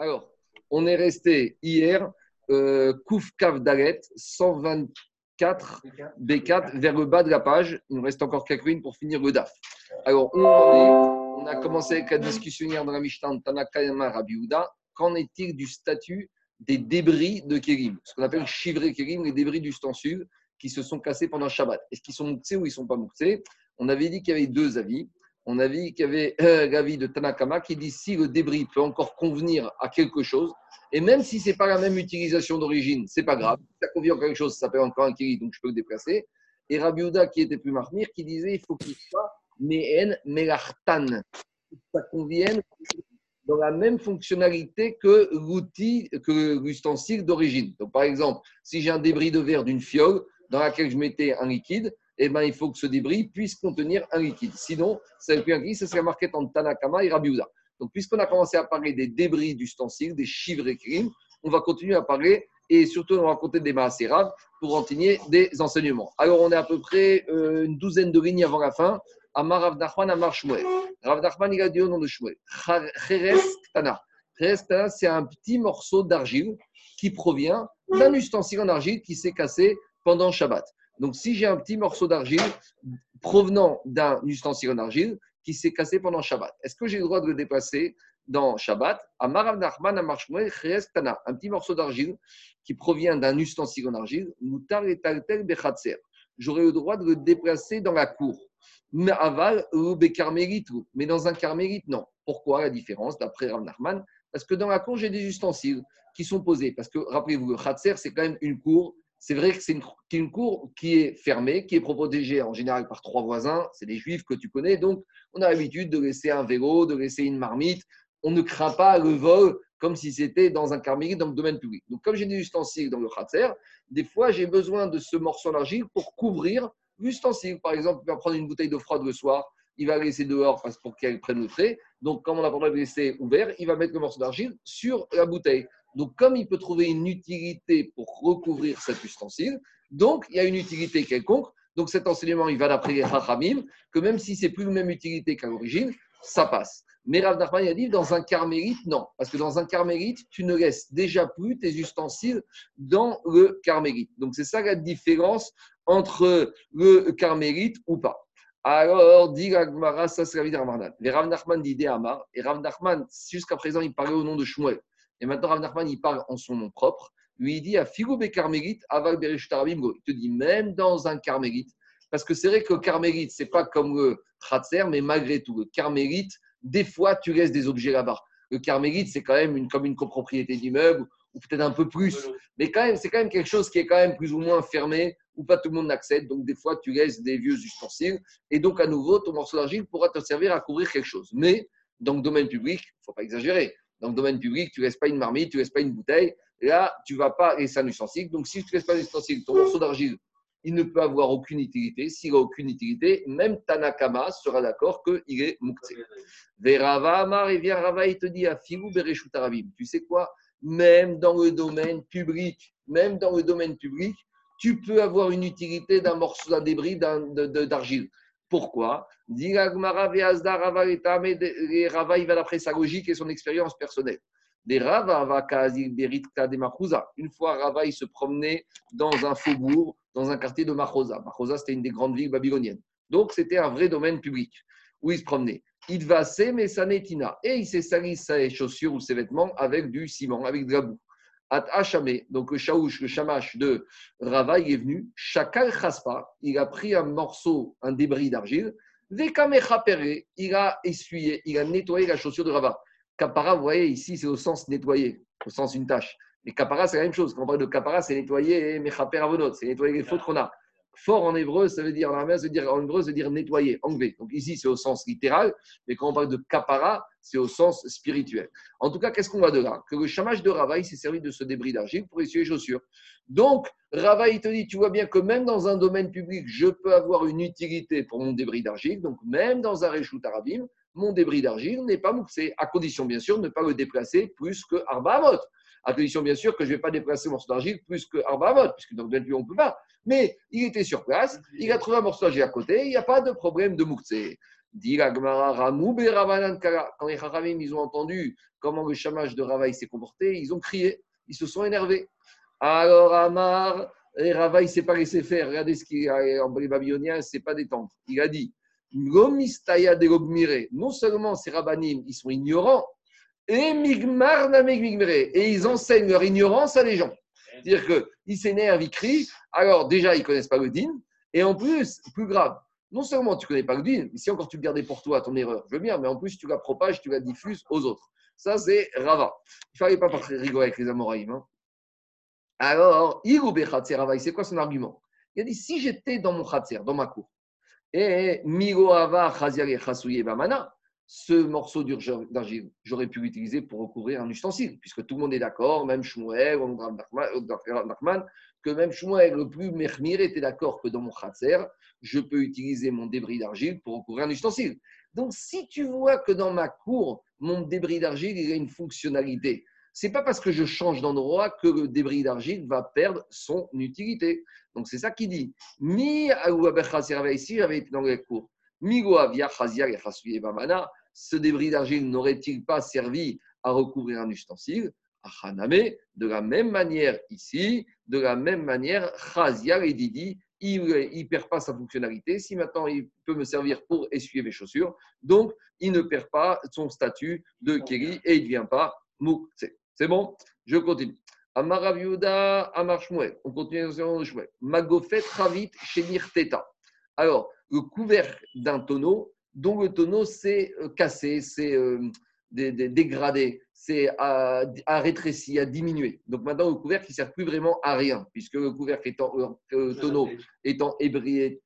Alors, on est resté hier, euh, Kouf Kav Dalet, 124 B4, vers le bas de la page. Il nous reste encore quelques pour finir le DAF. Alors, on, a commencé avec la discussion hier dans la Mishnah de Tanakayama Rabiouda. Qu'en est-il du statut des débris de Kérim? Ce qu'on appelle chivré Kérim, les débris d'ustensiles qui se sont cassés pendant Shabbat. Est-ce qu'ils sont mouxés ou ils ne sont pas mouxés? On avait dit qu'il y avait deux avis on a vu qu'il y avait euh, l'avis de Tanakama qui dit si le débris peut encore convenir à quelque chose, et même si ce n'est pas la même utilisation d'origine, c'est pas grave. Ça convient à quelque chose, ça s'appelle encore un kiri, donc je peux le déplacer. Et Rabbi qui était plus marmire, qui disait il faut qu'il soit mehen melartan. Ça convienne dans la même fonctionnalité que l'outil, que l'ustensile d'origine. Donc, par exemple, si j'ai un débris de verre d'une fiole dans laquelle je mettais un liquide, eh ben, il faut que ce débris puisse contenir un liquide. Sinon, ça ne plus un liquide, ça serait marqué en Tanakama et Rabiuza. Donc, puisqu'on a commencé à parler des débris d'ustensiles, des chivres et crimes, on va continuer à parler et surtout on va raconter des rares pour en tenir des enseignements. Alors, on est à peu près euh, une douzaine de lignes avant la fin. Amar Rav Nachman, Amar Shmuel. Rav Nachman, il a dit au nom de Shmuel. Cheres. Ktana, c'est un petit morceau d'argile qui provient d'un ustensile en argile qui s'est cassé pendant Shabbat. Donc, si j'ai un petit morceau d'argile provenant d'un ustensile en argile qui s'est cassé pendant Shabbat, est-ce que j'ai le droit de le déplacer dans Shabbat? Un petit morceau d'argile qui provient d'un ustensile en argile, j'aurais le droit de le déplacer dans la cour. Mais dans un carmélite, non. Pourquoi la différence d'après Rav Nachman? Parce que dans la cour, j'ai des ustensiles qui sont posés. Parce que rappelez-vous, le khatser, c'est quand même une cour c'est vrai que c'est une, cour qui est fermée, qui est protégée en général par trois voisins. C'est des juifs que tu connais. Donc, on a l'habitude de laisser un vélo, de laisser une marmite. On ne craint pas le vol comme si c'était dans un carmélite dans le domaine public. Donc, comme j'ai des ustensiles dans le khatser, des fois, j'ai besoin de ce morceau d'argile pour couvrir l'ustensile. Par exemple, il va prendre une bouteille d'eau froide le soir, il va la laisser dehors pour qu'elle prenne le trait. Donc, comme on n'a pas le laisser ouvert, il va mettre le morceau d'argile sur la bouteille. Donc, comme il peut trouver une utilité pour recouvrir cet ustensile, donc il y a une utilité quelconque. Donc, cet enseignement, il va d'après les Chachamim, que même si c'est plus la même utilité qu'à l'origine, ça passe. Mais Rav Nachman a dit dans un carmélite, non. Parce que dans un carmélite, tu ne laisses déjà plus tes ustensiles dans le carmélite. Donc, c'est ça la différence entre le carmélite ou pas. Alors, dit Gagmara, ça c'est la vie de Rav Les Rav Nachman dit Amar. Et Rav Nachman, jusqu'à présent, il parlait au nom de Shmuel. Et maintenant, Rav Nachman, il parle en son nom propre. Lui, il dit à Figo Carmélite, Aval Il te dit même dans un carmélite. Parce que c'est vrai que le carmélite, ce n'est pas comme le Khatser, mais malgré tout, le carmélite, des fois, tu laisses des objets là-bas. Le carmélite, c'est quand même une, comme une copropriété d'immeuble, ou peut-être un peu plus. Mais quand même, c'est quand même quelque chose qui est quand même plus ou moins fermé, où pas tout le monde n'accède. Donc, des fois, tu laisses des vieux ustensiles. Et donc, à nouveau, ton morceau d'argile pourra te servir à couvrir quelque chose. Mais, dans le domaine public, il ne faut pas exagérer. Dans le domaine public, tu ne laisses pas une marmite, tu ne laisses pas une bouteille. Là, tu ne vas pas laisser un ustensile. Donc, si tu ne laisses pas un ustensile, ton morceau d'argile, il ne peut avoir aucune utilité. S'il n'a aucune utilité, même Tanakama sera d'accord qu'il est muktzé. Verava Amar, et vient Rava, il te dit à Tu sais quoi? Même dans le domaine public, même dans le domaine public, tu peux avoir une utilité d'un morceau, d'un débris d'argile. Pourquoi? Rava, il va d'après sa logique et son expérience personnelle. Des Rava, Une fois, Rava, il se promenait dans un faubourg, dans un quartier de Machosa. Machosa, c'était une des grandes villes babyloniennes. Donc, c'était un vrai domaine public où il se promenait. Il va mais sanetina. Et il s'est sali ses chaussures ou ses vêtements avec du ciment, avec de la boue. At donc le chaouch, le chamash de Rava, il est venu. Chakal chaspa, il a pris un morceau, un débris d'argile. Vekamecha il a essuyé, il a nettoyé la chaussure de Rava. Kapara, vous voyez, ici, c'est au sens nettoyer, au sens une tâche. Mais kapara, c'est la même chose. Quand on parle de kapara, c'est nettoyer mechaper avonot, c'est nettoyer les fautes qu'on a. Fort en hébreu, ça veut dire, en ça veut dire, en hébreu, ça veut dire nettoyer, enlever. Donc ici, c'est au sens littéral, mais quand on parle de kapara, c'est au sens spirituel. En tout cas, qu'est-ce qu'on voit de là? Que le chamage de Rava, s'est servi de ce débris d'argile pour essuyer les chaussures. Donc, Rava, il te dit, tu vois bien que même dans un domaine public, je peux avoir une utilité pour mon débris d'argile. Donc, même dans un réchout arabim, mon débris d'argile n'est pas mouxé, à condition bien sûr de ne pas le déplacer plus que Arba. À condition bien sûr que je ne vais pas déplacer mon morceau d'argile plus que Arba Amot, puisque dans le on ne peut pas. Mais il était sur place, il a trouvé un morceau d'argile à côté, il n'y a pas de problème de mouxé. Dit. Quand les Haramim, ils ont entendu comment le chamage de Ravaï s'est comporté, ils ont crié, ils se sont énervés. Alors Amar, et Ravaï ne s'est pas laissé faire. Regardez ce qu'il a en les Babyloniens, il ne s'est pas détendre. Il a dit. Non seulement ces rabbinim, ils sont ignorants, et ils enseignent leur ignorance à les gens. C'est-à-dire qu'ils s'énervent, ils crient, alors déjà, ils ne connaissent pas le et en plus, plus grave, non seulement tu ne connais pas le mais si encore tu le gardais pour toi, ton erreur, je veux bien, mais en plus, tu la propages, tu la diffuses aux autres. Ça, c'est Rava. Il ne fallait pas rigoler avec les Amoraïm. Hein. Alors, Rava, c'est quoi son argument? Il a dit si j'étais dans mon Khatser, dans ma cour, et Migoava Bamana, ce morceau d'argile, j'aurais pu l'utiliser pour recouvrir un ustensile, puisque tout le monde est d'accord, même Shmuel, que même Shmuel, le plus mermir, était d'accord que dans mon khatser, je peux utiliser mon débris d'argile pour recouvrir un ustensile. Donc, si tu vois que dans ma cour, mon débris d'argile, il a une fonctionnalité, c'est pas parce que je change d'endroit que le débris d'argile va perdre son utilité. Donc, c'est ça qu'il dit. Mi ici, j'avais été dans les cours. Migo avia et ce débris d'argile n'aurait-il pas servi à recouvrir un ustensile? De la même manière ici, de la même manière, Chazia et Didi, il ne perd pas sa fonctionnalité. Si maintenant il peut me servir pour essuyer mes chaussures, donc il ne perd pas son statut de Keri et il ne devient pas Moukse. C'est bon? Je continue. Amaraviuda, Amar On continue dans le Magofet Ravit Shenir Teta. Alors, le couvercle d'un tonneau dont le tonneau s'est euh, cassé, s'est euh, dégradé, s'est à, rétréci, à diminué. Donc maintenant, le couvercle ne sert plus vraiment à rien, puisque le couvercle étant, euh, tonneau étant ébréché,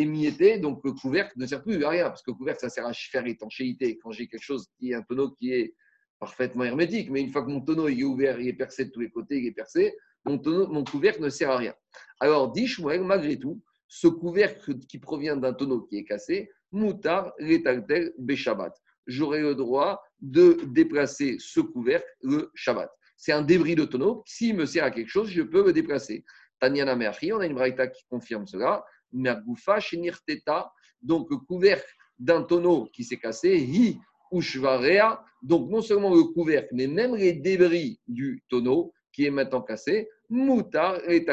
émietté, donc le couvercle ne sert plus à rien, parce que le couvercle, ça sert à faire étanchéité. Quand j'ai quelque chose qui est un tonneau qui est parfaitement hermétique, mais une fois que mon tonneau est ouvert, il est percé de tous les côtés, il est percé, mon, tonneau, mon couvercle ne sert à rien. Alors, dit malgré tout, ce couvercle qui provient d'un tonneau qui est cassé, moutar retaltel beshabbat. J'aurai le droit de déplacer ce couvercle le Shabbat. C'est un débris de tonneau. S'il me sert à quelque chose, je peux le déplacer. Tanyana Merchi, on a une braïta qui confirme cela. Mergoufa, Shenir Teta, donc le couvercle d'un tonneau qui s'est cassé, Hi Ushvarea, donc non seulement le couvercle, mais même les débris du tonneau qui est maintenant cassé, Moutar et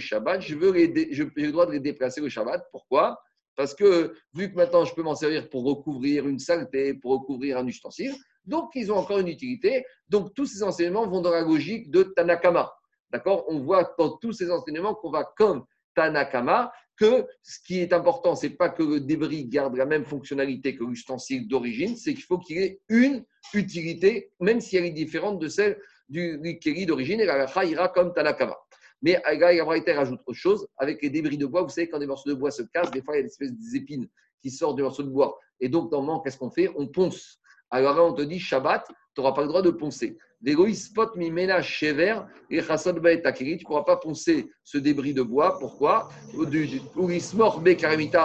Shabbat, je veux j'ai le droit de les déplacer le Shabbat. Pourquoi? Parce que vu que maintenant je peux m'en servir pour recouvrir une saleté, pour recouvrir un ustensile, donc ils ont encore une utilité. Donc tous ces enseignements vont dans la logique de Tanakama. D'accord? On voit dans tous ces enseignements qu'on va comme Tanakama, que ce qui est important, c'est pas que le débris garde la même fonctionnalité que l'ustensile d'origine, c'est qu'il faut qu'il ait une utilité, même si elle est différente de celle du, du d'origine, et la ira comme Tanakama. Mais Agaï rajoute autre chose, avec les débris de bois, vous savez, quand des morceaux de bois se cassent, des fois, il y a des espèces d'épines qui sortent du morceau de bois. Et donc, normalement, qu'est-ce qu'on fait? On ponce. Alors là, on te dit, Shabbat, tu n'auras pas le droit de poncer. spot mi ménage chever et chasson tu ne pourras pas poncer ce débris de bois. Pourquoi?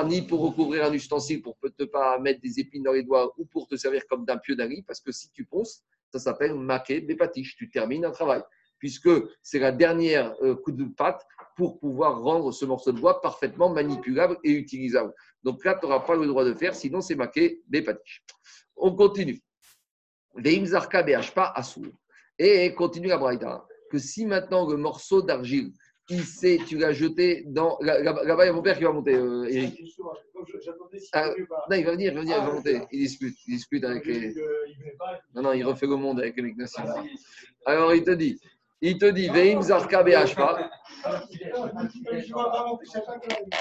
Ni pour recouvrir un ustensile pour ne pas mettre des épines dans les doigts ou pour te servir comme d'un pieu d'ari, parce que si tu ponces, ça s'appelle maquet des patiches. Tu termines un travail, puisque c'est la dernière euh, coup de patte pour pouvoir rendre ce morceau de bois parfaitement manipulable et utilisable. Donc là, tu n'auras pas le droit de faire, sinon c'est maquet des patiches. On continue. Et continue la braïta, que si maintenant le morceau d'argile, il sait, tu l'as jeté dans. Là-bas, il y a mon père qui va monter, euh, Eric. Ah, non, il va venir, il va venir, il va monter. Il dispute, il dispute avec les. Non, non, il refait le monde avec les nations. Alors, il te dit, il te dit, Veim Zarka Behashpa.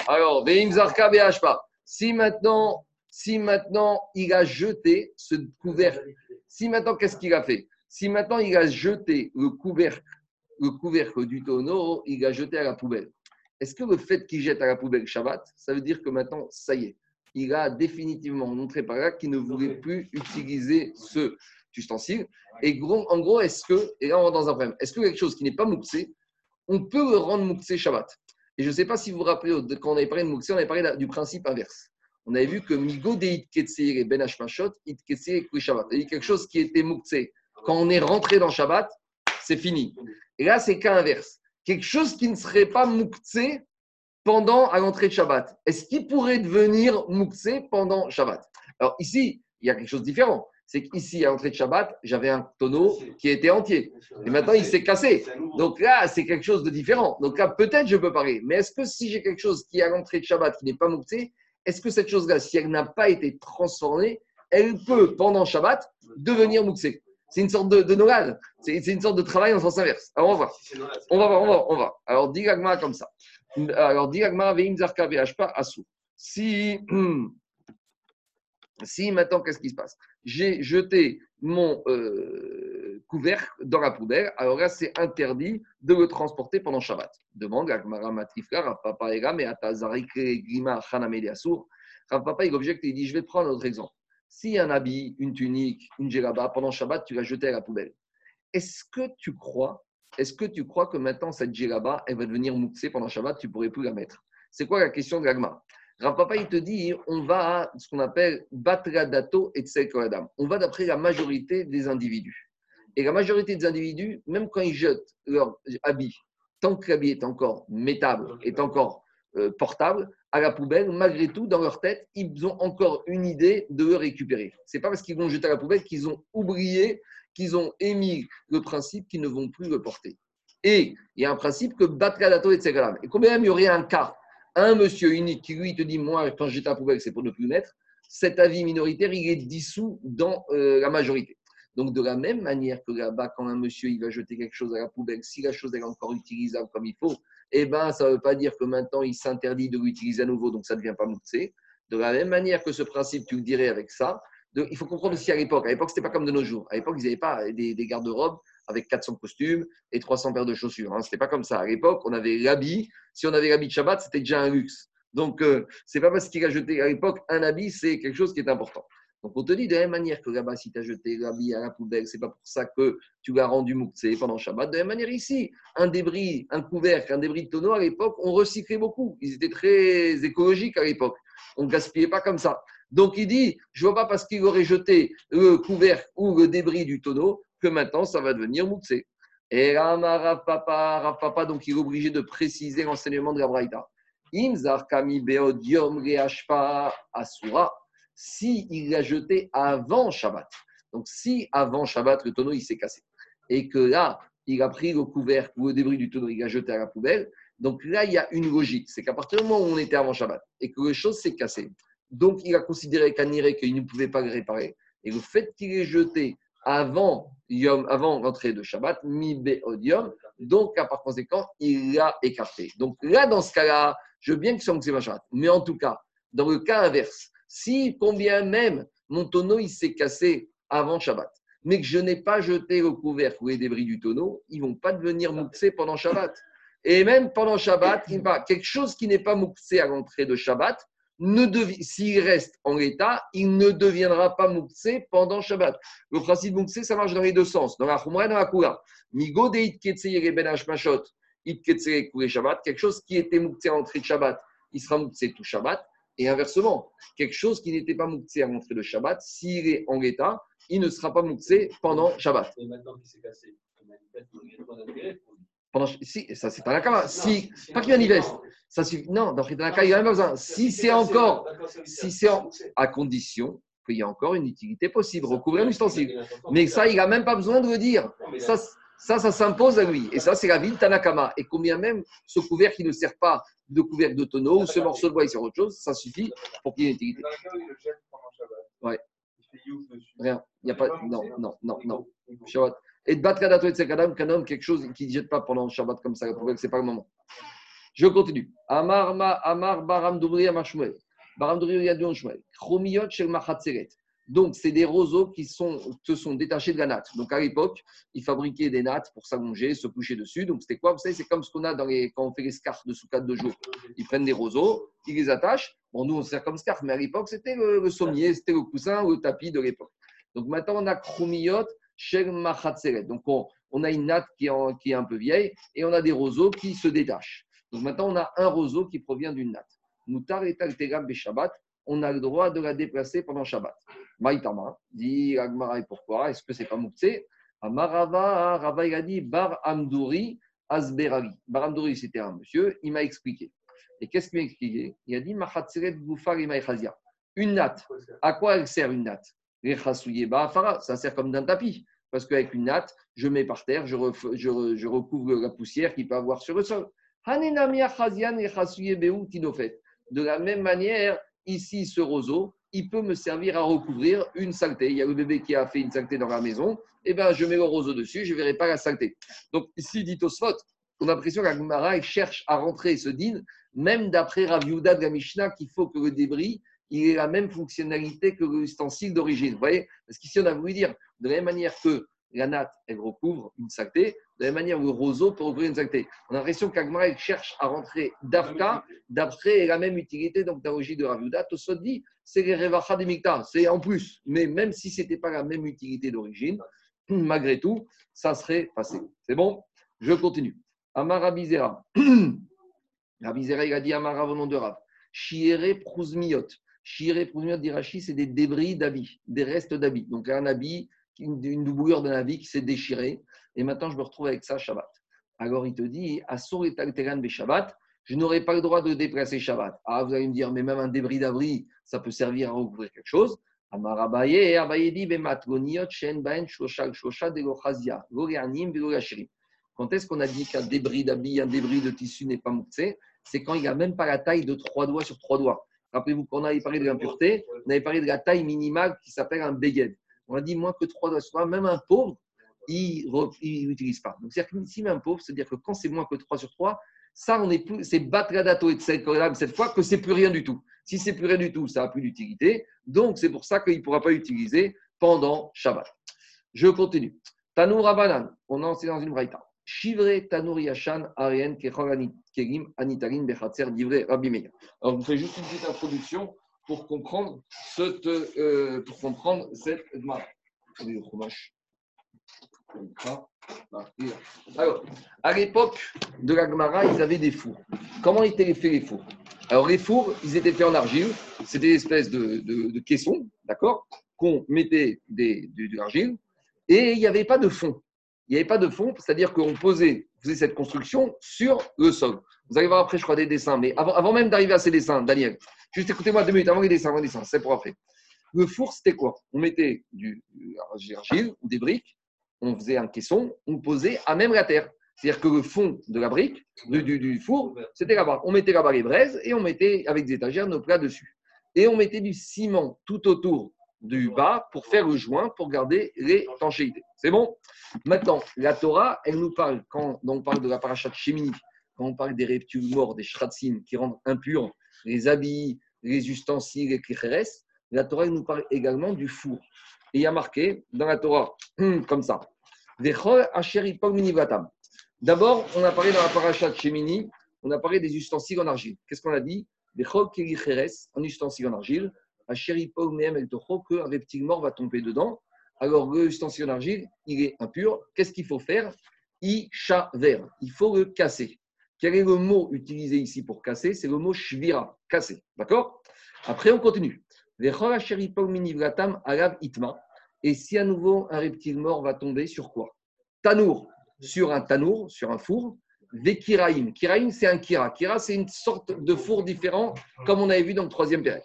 Alors, Veim Zarka Behashpa. Si maintenant, si maintenant il a jeté ce couvercle, si maintenant, qu'est-ce qu'il a fait? Si maintenant il a jeté le couvercle, le couvercle du tonneau, il a jeté à la poubelle. Est-ce que le fait qu'il jette à la poubelle Shabbat, ça veut dire que maintenant, ça y est, il a définitivement montré par là qu'il ne voulait plus utiliser ce ustensile? Et en gros, est-ce que, et là on va dans un problème, est-ce que quelque chose qui n'est pas mouxé, on peut le rendre mouxé Shabbat? Et je ne sais pas si vous vous rappelez, quand on avait parlé de mouxé, on avait parlé du principe inverse. On avait vu que Migo de Itketseir et Ben Hashmashot, Itketseir et Shabbat. A quelque chose qui était mouxé. Quand on est rentré dans Shabbat, c'est fini. Et là, c'est cas inverse quelque chose qui ne serait pas mouktsé pendant à l'entrée de Shabbat, est-ce qu'il pourrait devenir Mouksé pendant Shabbat? Alors ici, il y a quelque chose de différent. C'est qu'ici, à l'entrée de Shabbat, j'avais un tonneau qui était entier. Et maintenant, il s'est cassé. Donc là, c'est quelque chose de différent. Donc là, peut-être je peux parler. Mais est-ce que si j'ai quelque chose qui est à l'entrée de Shabbat qui n'est pas Mouksé, est-ce que cette chose-là, si elle n'a pas été transformée, elle peut, pendant Shabbat, devenir Mouksé c'est une sorte de, de C'est une sorte de travail en sens inverse. Alors, on va voir. On va voir, on va, on va. Alors, dit comme ça. Alors, dit Veim Zarka Asou. Si, si maintenant, qu'est-ce qui se passe? J'ai jeté mon euh, couvercle dans la poubelle, alors là, c'est interdit de le transporter pendant Shabbat. Demande Agmara Matrifka, Papa Ega, mais Grima Hanamedi Assour. Papa, il objecte, il dit Je vais te prendre un autre exemple. Si un habit, une tunique, une djellaba, pendant Shabbat, tu l'as jeté à la poubelle, est-ce que tu crois est-ce que tu crois que maintenant cette djellaba, elle va devenir mouxée pendant Shabbat, tu pourrais plus la mettre? C'est quoi la question de l'agma Rav Papa, il te dit, on va à ce qu'on appelle Batradato et Tsekoradam. On va d'après la majorité des individus. Et la majorité des individus, même quand ils jettent leur habit, tant que l'habit est encore métable, est encore euh, portable, à la poubelle, malgré tout, dans leur tête, ils ont encore une idée de le récupérer. Ce n'est pas parce qu'ils vont jeter à la poubelle qu'ils ont oublié, qu'ils ont émis le principe qu'ils ne vont plus le porter. Et il y a un principe que Batradato et Tsegalam. Et combien même il y aurait un cas, un monsieur unique qui lui te dit Moi, quand je jette à la poubelle, c'est pour ne plus le mettre, cet avis minoritaire, il est dissous dans euh, la majorité. Donc, de la même manière que là-bas, quand un monsieur il va jeter quelque chose à la poubelle, si la chose est encore utilisable comme il faut, eh ben, ça ne veut pas dire que maintenant il s'interdit de l'utiliser à nouveau, donc ça ne devient pas moussé. De la même manière que ce principe, tu le dirais avec ça, il faut comprendre aussi à l'époque. À l'époque, ce n'était pas comme de nos jours. À l'époque, ils n'avaient pas des, garde-robes avec 400 costumes et 300 paires de chaussures. Hein. Ce n'était pas comme ça. À l'époque, on avait l'habit. Si on avait l'habit de Shabbat, c'était déjà un luxe. Donc, euh, ce n'est pas parce qu'il a jeté à l'époque un habit, c'est quelque chose qui est important. Donc, on te dit de la même manière que là-bas, si tu as jeté l'habit à la poubelle, c'est pas pour ça que tu l'as rendu mouktsé pendant Shabbat. De la même manière ici, un débris, un couvercle, un débris de tonneau, à l'époque, on recyclait beaucoup. Ils étaient très écologiques à l'époque. On ne gaspillait pas comme ça. Donc, il dit, je vois pas parce qu'il aurait jeté le couvercle ou le débris du tonneau que maintenant, ça va devenir mouktsé. Et Rav Papa, Papa, donc il est obligé de préciser l'enseignement de la Braïta. Imzar kami beodium asura si il l'a jeté avant Shabbat. Donc, si avant Shabbat, le tonneau il s'est cassé et que là, il a pris le couvercle ou le débris du tonneau, il l'a jeté à la poubelle, donc là, il y a une logique. C'est qu'à partir du moment où on était avant Shabbat et que les choses s'est cassé, donc il a considéré qu'Aniré qu'il ne pouvait pas le réparer. Et le fait qu'il ait jeté avant, avant l'entrée de Shabbat, mi odium, donc par conséquent, il l'a écarté. Donc là, dans ce cas-là, je veux bien que ce soit Shabbat. Mais en tout cas, dans le cas inverse, si combien même mon tonneau il s'est cassé avant Shabbat, mais que je n'ai pas jeté le couvercle ou les débris du tonneau, ils vont pas devenir mouxés pendant Shabbat. Et même pendant Shabbat, quelque chose qui n'est pas mouxé à l'entrée de Shabbat, s'il reste en l'état, il ne deviendra pas mouxé pendant Shabbat. Le principe mouxé, ça marche dans les deux sens, dans la Khumra et dans la Kula. Migo ben Shabbat, quelque chose qui était mouxé à l'entrée de Shabbat, il sera mouxé tout Shabbat. Et inversement, quelque chose qui n'était pas mouxé à l'entrée de Shabbat, s'il est en l'état, il ne sera pas mouxé pendant Shabbat. Et maintenant qu'il s'est cassé, pendant, si, ça c'est pas la. Si, pas qu'il manifeste. Ça suffit. Non, dans il n'y a même pas besoin. Si c'est encore, si c'est à condition qu'il y ait encore une utilité possible, recouvrir l'ustensile. Mais ça, il n'a même pas besoin de le dire. Ça, ça, ça s'impose à lui. Et ça, c'est la vie de Tanakama. Et combien même ce couvert qui ne sert pas de couvercle de tonneau ou ce morceau de bois, il sert autre chose, ça suffit pour qu'il y ait une utilité. Ouais. Rien. Il n'y a pas. Non, non, non, non. Et de battre qu'un homme, quelque chose qui ne jette pas pendant le Shabbat comme ça, ce n'est pas le moment. Je continue. Amar, Amar Baram Doubri, Amar Shmuel. Baram Doubri, Yadon Shmuel. Chromiot Shel Machatzeret. Donc, c'est des roseaux qui se sont détachés de la natte. Donc, à l'époque, ils fabriquaient des nattes pour s'allonger, se coucher dessus. Donc, c'était quoi Vous savez, c'est comme ce qu'on a dans les, quand on fait les scarfs de sous de jour. Ils prennent des roseaux, ils les attachent. Bon, nous, on sert comme scarf, mais à l'époque, c'était le, sommier, c'était le coussin ou le tapis de l'époque. Donc, maintenant, on a chromiyot chez Machatzeret. Donc, on, a une natte qui est, qui est un peu vieille et on a des roseaux qui se détachent. Donc, maintenant, on a un roseau qui provient d'une natte. Moutar et Shabbat on a le droit de la déplacer pendant Shabbat. Maïtama, dit Agmara, et pourquoi? Est-ce que c'est pas Mouktsé Amarava, Rava, il a dit Bar Amdouri Asberali. Bar Amdouri, c'était un monsieur, il m'a expliqué. Et qu'est-ce qu'il m'a expliqué? Il a dit Une natte. À quoi elle sert une natte? Ça sert comme d'un tapis. Parce qu'avec une natte, je mets par terre, je, je, recouvre la poussière qu'il peut avoir sur le sol. De la même manière, ici, ce roseau, il peut me servir à recouvrir une saleté. Il y a le bébé qui a fait une saleté dans la maison, et eh ben, je mets le roseau dessus, je ne verrai pas la saleté. Donc ici, dit Osfot, on a l'impression qu'Agmara cherche à rentrer ce din, même d'après Rav de la Mishnah, qu'il faut que le débris il ait la même fonctionnalité que l'ustensile d'origine. Vous voyez? Parce qu'ici, on a voulu dire, de la même manière que la natte, elle recouvre une saleté, de la même manière où le roseau peut recouvrir une saleté. On a l'impression qu'Agmara cherche à rentrer d'Afka d'après la même utilité, donc la de Raviuda. Tosot dit, c'est les Revacha des Mikta, c'est en plus. Mais même si ce n'était pas la même utilité d'origine, malgré tout, ça serait passé. C'est bon? Je continue. Amara Bizera. Rabizera, il a dit Amara au nom de Rav. Chiere Prouzmiot. Chiere Prouzmiot d'Irachi, c'est des débris d'habits, des restes d'habits. Donc un habit, une, une doublure d'un habit qui s'est déchiré. Et maintenant, je me retrouve avec ça Shabbat. Alors il te dit Asur et Talteran Shabbat. Je n'aurai pas le droit de déplacer Shabbat. Ah, vous allez me dire, mais même un débris d'abri, ça peut servir à recouvrir quelque chose. Quand est-ce qu'on a dit qu'un débris d'habit, un débris de tissu n'est pas mouxé? C'est quand il n'a même pas la taille de trois doigts sur trois doigts. Rappelez-vous qu'on avait parlé de l'impureté, on avait parlé de la taille minimale qui s'appelle un beged. On a dit moins que trois doigts sur trois, même un pauvre, il n'utilise pas. Donc, c'est-à-dire que si même un pauvre, c'est-à-dire que quand c'est moins que 3 sur 3, ça, on est plus, c'est dato et cette fois que c'est plus rien du tout. Si c'est plus rien du tout, ça n'a plus d'utilité. Donc, c'est pour ça qu'il ne pourra pas l'utiliser pendant Shabbat. Je continue. Tanour Abanan, on en dans une braïta. Shivre Tanour Yashan Arien Kerim Anitarin Bechatzer Divre Rabbi Meir. Alors, je vous fais juste une petite introduction pour comprendre cette, euh, pour comprendre cette alors, à l'époque de la Gemara, ils avaient des fours. Comment étaient faits les fours? Alors, les fours, ils étaient faits en argile. C'était des espèces de, de, d'accord? Qu'on mettait des, de, l'argile. Et il n'y avait pas de fond. Il n'y avait pas de fond, c'est-à-dire qu'on posait, faisait cette construction sur le sol. Vous allez voir après, je crois, des dessins. Mais avant, même d'arriver à ces dessins, Daniel, juste écoutez-moi deux minutes avant les dessins, avant les dessins, c'est pour après. Le four, c'était quoi? On mettait du, du argile ou des briques on faisait un caisson, on posait à même la terre. C'est-à-dire que le fond de la brique, du, four, c'était là-bas. On mettait là-bas les braises et on mettait avec des étagères nos plats dessus. Et on mettait du ciment tout autour du bas pour faire le joint, pour garder l'étanchéité. C'est bon? Maintenant, la Torah, elle nous parle, quand on parle de la parachat Shemini, quand on parle des reptiles morts, des shratzim qui rendent impurs les habits, les ustensiles, les klicheres, la Torah elle nous parle également du four. Et il y a marqué dans la Torah, comme ça, D'abord, on a parlé dans la paracha de Shemini, on a parlé des ustensiles en argile. Qu'est-ce qu'on a dit? Un ustensile en argile, qu'un reptile mort va tomber dedans. Alors, l'ustensile en argile, il est impur. Qu'est-ce qu'il faut faire? Il faut le casser. Quel est le mot utilisé ici pour casser? C'est le mot shvira, casser. D'accord? Après, on continue. Et si à nouveau un reptile mort va tomber sur quoi? Tanour, sur un tanour, sur un four. Des kiraïm. Kiraïm, c'est un kira. Kira, c'est une sorte de four différent, comme on avait vu dans le troisième période.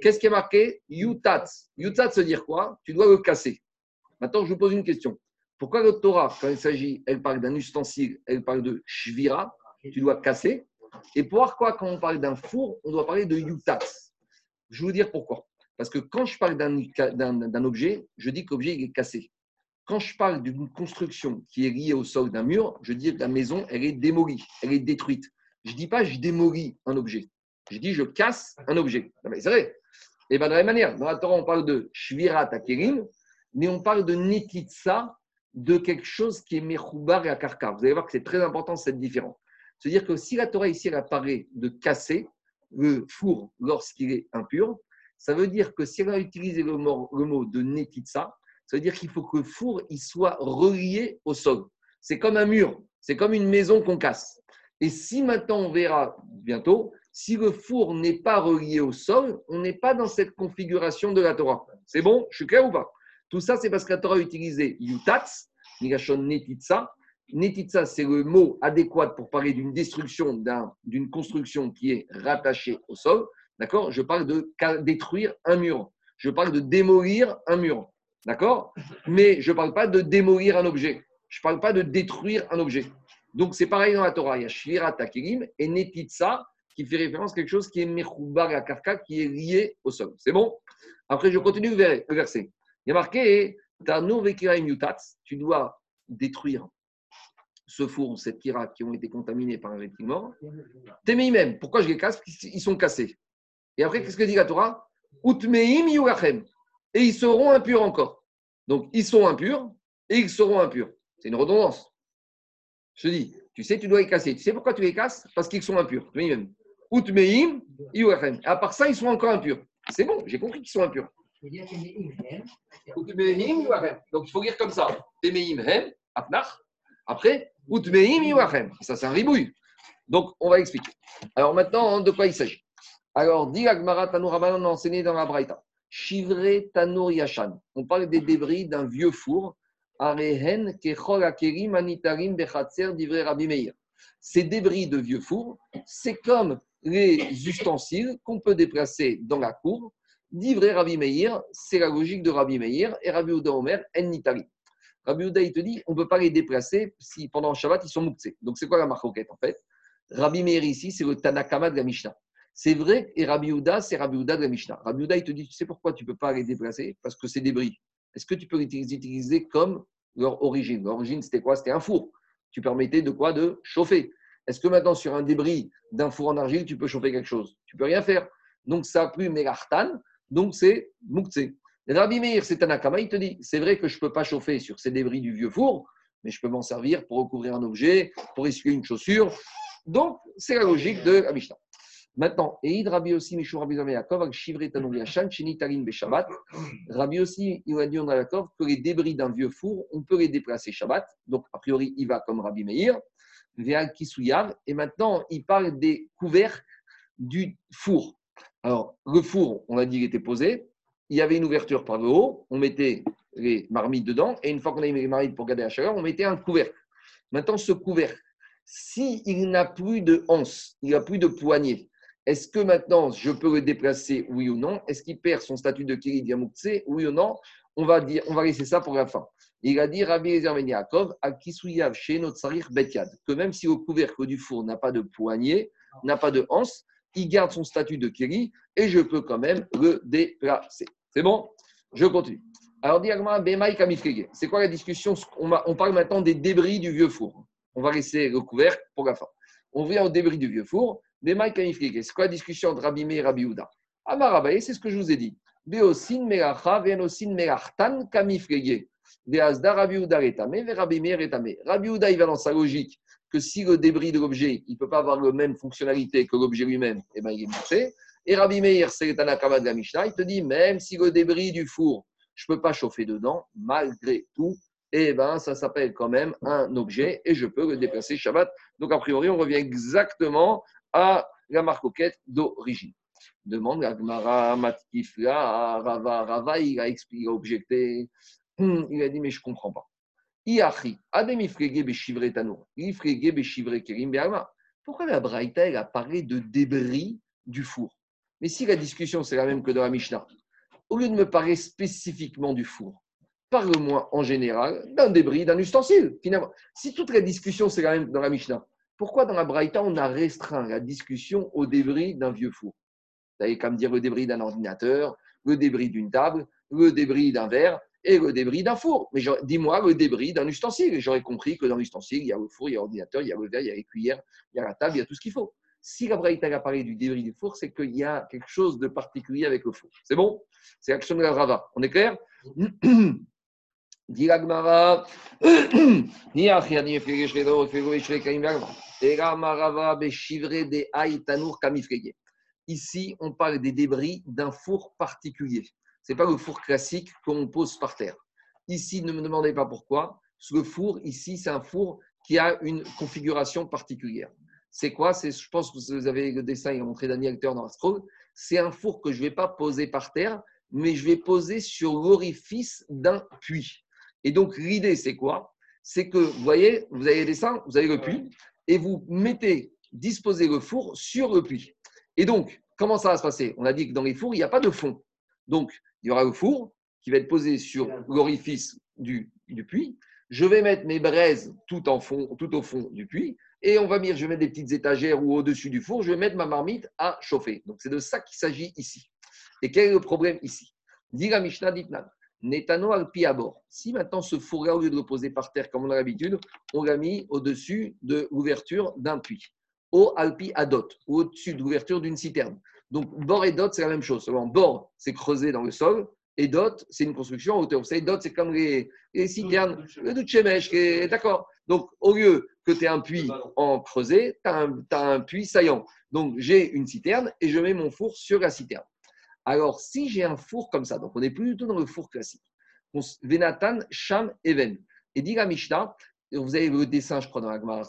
Qu'est-ce qui est marqué? Yutat. Yutat, veut dire quoi? Tu dois le casser. Maintenant, je vous pose une question. Pourquoi le Torah, quand il s'agit, elle parle d'un ustensile, elle parle de shvira, tu dois casser? Et pourquoi, quand on parle d'un four, on doit parler de yutat Je vais vous dire pourquoi. Parce que quand je parle d'un objet, je dis que l'objet est cassé. Quand je parle d'une construction qui est liée au sol d'un mur, je dis que la maison, elle est démolie, elle est détruite. Je ne dis pas je démolis un objet. Je dis je casse un objet. C'est vrai. Et bien de la même manière, dans la Torah, on parle de shvirat akerim, mais on parle de netitsa, de quelque chose qui est mechoubar et akarka. Vous allez voir que c'est très important cette différence. C'est-à-dire que si la Torah ici, elle apparaît de casser le four lorsqu'il est impur, ça veut dire que si on a utilisé le mot, le mot de netitsa, ça veut dire qu'il faut que le four il soit relié au sol. C'est comme un mur, c'est comme une maison qu'on casse. Et si maintenant on verra bientôt, si le four n'est pas relié au sol, on n'est pas dans cette configuration de la Torah. C'est bon? Je suis clair ou pas? Tout ça, c'est parce que la Torah a utilisé yutats, nigashon netitsa, Netitsa, c'est le mot adéquat pour parler d'une destruction d'une construction qui est rattachée au sol. D'accord? Je parle de détruire un mur. Je parle de démolir un mur. D'accord? Mais je ne parle pas de démolir un objet. Je ne parle pas de détruire un objet. Donc, c'est pareil dans la Torah. Il y a Shvira Takirim et Netitsa qui fait référence à quelque chose qui est Mechoubar à Kafka, qui est lié au sol. C'est bon? Après, je continue le verset. Il y a marqué tu dois détruire ce four ou cette kira qui ont été contaminés par un reptile mort. T'es même. Pourquoi je les casse Parce qu'ils sont cassés. Et après, qu'est-ce que dit la Torah? Et ils seront impurs encore. Donc, ils sont impurs et ils seront impurs. C'est une redondance. Je te dis, tu sais, tu dois les casser. Tu sais pourquoi tu les casses? Parce qu'ils sont impurs. même. Utmeim, À part ça, ils sont encore impurs. C'est bon, j'ai compris qu'ils sont impurs. Donc il faut lire comme ça. Après, ça c'est un ribouille. Donc on va expliquer. Alors maintenant, de quoi il s'agit? Alors, dit Agmara Tanouraman, on enseigné dans la Braïta. Chivre Tanur. On parle des débris d'un vieux four. Arehen Kechol Akerim Anitarim Bechatzer Divre Rabbi Meir. Ces débris de vieux four, c'est comme les ustensiles qu'on peut déplacer dans la cour. D'ivrer Rabbi Meir, c'est la logique de Rabbi Meir et Rabbi Ouda Omer, en Nitari. Rabbi Ouda, il te dit, on ne peut pas les déplacer si pendant Shabbat, ils sont mouktsés. Donc, c'est quoi la marcoquette en fait? Rabbi Meir ici, c'est le Tanakama de la Mishnah. C'est vrai, et Rabbi Ouda, c'est Rabbi Ouda de la Mishnah. Rabbi Ouda, il te dit, tu sais pourquoi tu ne peux pas les déplacer? Parce que c'est débris. Est-ce que tu peux les utiliser comme leur origine? L'origine, c'était quoi? C'était un four. Tu permettais de quoi? De chauffer. Est-ce que maintenant, sur un débris d'un four en argile, tu peux chauffer quelque chose? Tu peux rien faire. Donc, ça n'a plus Melartan, donc c'est Mouktsé. Rabbi Meir, c'est Tanakama, il te dit c'est vrai que je ne peux pas chauffer sur ces débris du vieux four, mais je peux m'en servir pour recouvrir un objet, pour essuyer une chaussure. Donc, c'est la logique de la Mishnah. Maintenant, Eid Rabbi aussi, Mishou Rabbi Yaakov, Beshabbat. Rabbi aussi, il a dit on a que les débris d'un vieux four, on peut les déplacer Shabbat. Donc, a priori, il va comme Rabbi Meir. Et maintenant, il parle des couverts du four. Alors, le four, on a dit, il était posé. Il y avait une ouverture par le haut. On mettait les marmites dedans. Et une fois qu'on a mis les marmites pour garder la chaleur, on mettait un couvercle. Maintenant, ce couvercle, s'il n'a plus de hanse, il n'a plus de poignée, est-ce que maintenant je peux le déplacer, oui ou non? Est-ce qu'il perd son statut de Kiri Diamoukse, oui ou non? On va, dire, on va laisser ça pour la fin. Il a dit Rabbi Ezer ben Yaakov, à chez notre que même si le couvercle du four n'a pas de poignée, n'a pas de hanse, il garde son statut de Kiri et je peux quand même le déplacer. C'est bon? Je continue. Alors, c'est quoi la discussion? On, parle maintenant des débris du vieux four. On va laisser le couvercle pour la fin. On vient aux débris du vieux four. C'est quoi la discussion entre Rabbi et Rabbi Houda? C'est ce que je vous ai dit. Beosin melacha, venosin melachtan kamifrege. Rabbi Houda Rabbi Meir Rabbi Houda, il va dans sa logique que si le débris de l'objet, il ne peut pas avoir la même fonctionnalité que l'objet lui-même, eh ben, il est moussé. Et Rabbi Meir, c'est le de la Mishnah, il te dit, même si le débris du four, je ne peux pas chauffer dedans, malgré tout, eh ben, ça s'appelle quand même un objet et je peux le déplacer Shabbat. Donc, a priori, on revient exactement à la marcoquette d'origine. Demande à Gmara, Matkifla, Rava, Rava, il a expliqué, objecté. Hmm, il a dit, mais je ne comprends pas. Pourquoi la Braïta, elle a parlé de débris du four? Mais si la discussion, c'est la même que dans la Mishnah, au lieu de me parler spécifiquement du four, parle-moi en général d'un débris, d'un ustensile. Finalement, si toute la discussion, c'est la même que dans la Mishnah, pourquoi dans la Braïta, on a restreint la discussion au débris d'un vieux four? Vous avez qu'à me dire le débris d'un ordinateur, le débris d'une table, le débris d'un verre et le débris d'un four. Mais dis-moi le débris d'un ustensile. J'aurais compris que dans l'ustensile, il y a le four, il y a l'ordinateur, il y a le verre, il y a les cuillères, il y a la table, il y a tout ce qu'il faut. Si la Braïta a parlé du débris du four, c'est qu'il y a quelque chose de particulier avec le four. C'est bon? C'est l'action de la Rava. On est clair? Ici, on parle des débris d'un four particulier. Ce n'est pas le four classique qu'on pose par terre. Ici, ne me demandez pas pourquoi. Le four, ici, c'est un four qui a une configuration particulière. C'est quoi? Je pense que vous avez le dessin, il a montré Daniel Acteur dans la scroll. C'est un four que je ne vais pas poser par terre, mais je vais poser sur l'orifice d'un puits. Et donc, l'idée, c'est quoi? C'est que, vous voyez, vous avez des seins, vous avez le puits, et vous mettez, disposez le four sur le puits. Et donc, comment ça va se passer? On a dit que dans les fours, il n'y a pas de fond. Donc, il y aura le four qui va être posé sur l'orifice du, du puits. Je vais mettre mes braises tout, en fond, tout au fond du puits. Et on va venir, je vais mettre des petites étagères ou au-dessus du four, je vais mettre ma marmite à chauffer. Donc, c'est de ça qu'il s'agit ici. Et quel est le problème ici? Dit la Mishnah Ditnan. Netano alpi à bord. Si maintenant ce four-là, au lieu de le poser par terre comme on a l'habitude, on l'a mis au-dessus de l'ouverture d'un puits. Au alpi adot, ou au-dessus de l'ouverture d'une citerne. Donc, bord et dot, c'est la même chose. Seulement, bord, c'est creusé dans le sol, et dot, c'est une construction en hauteur. Vous savez, dot, c'est comme les, les citernes, le douchemèche, d'accord Donc, au lieu que tu aies un puits en creusé, tu as, as, un puits saillant. Donc, j'ai une citerne et je mets mon four sur la citerne. Alors, si j'ai un four comme ça, donc on n'est plus du tout dans le four classique, Venatan, Sham, Even. Et dit vous avez le dessin, je crois, dans la Gemara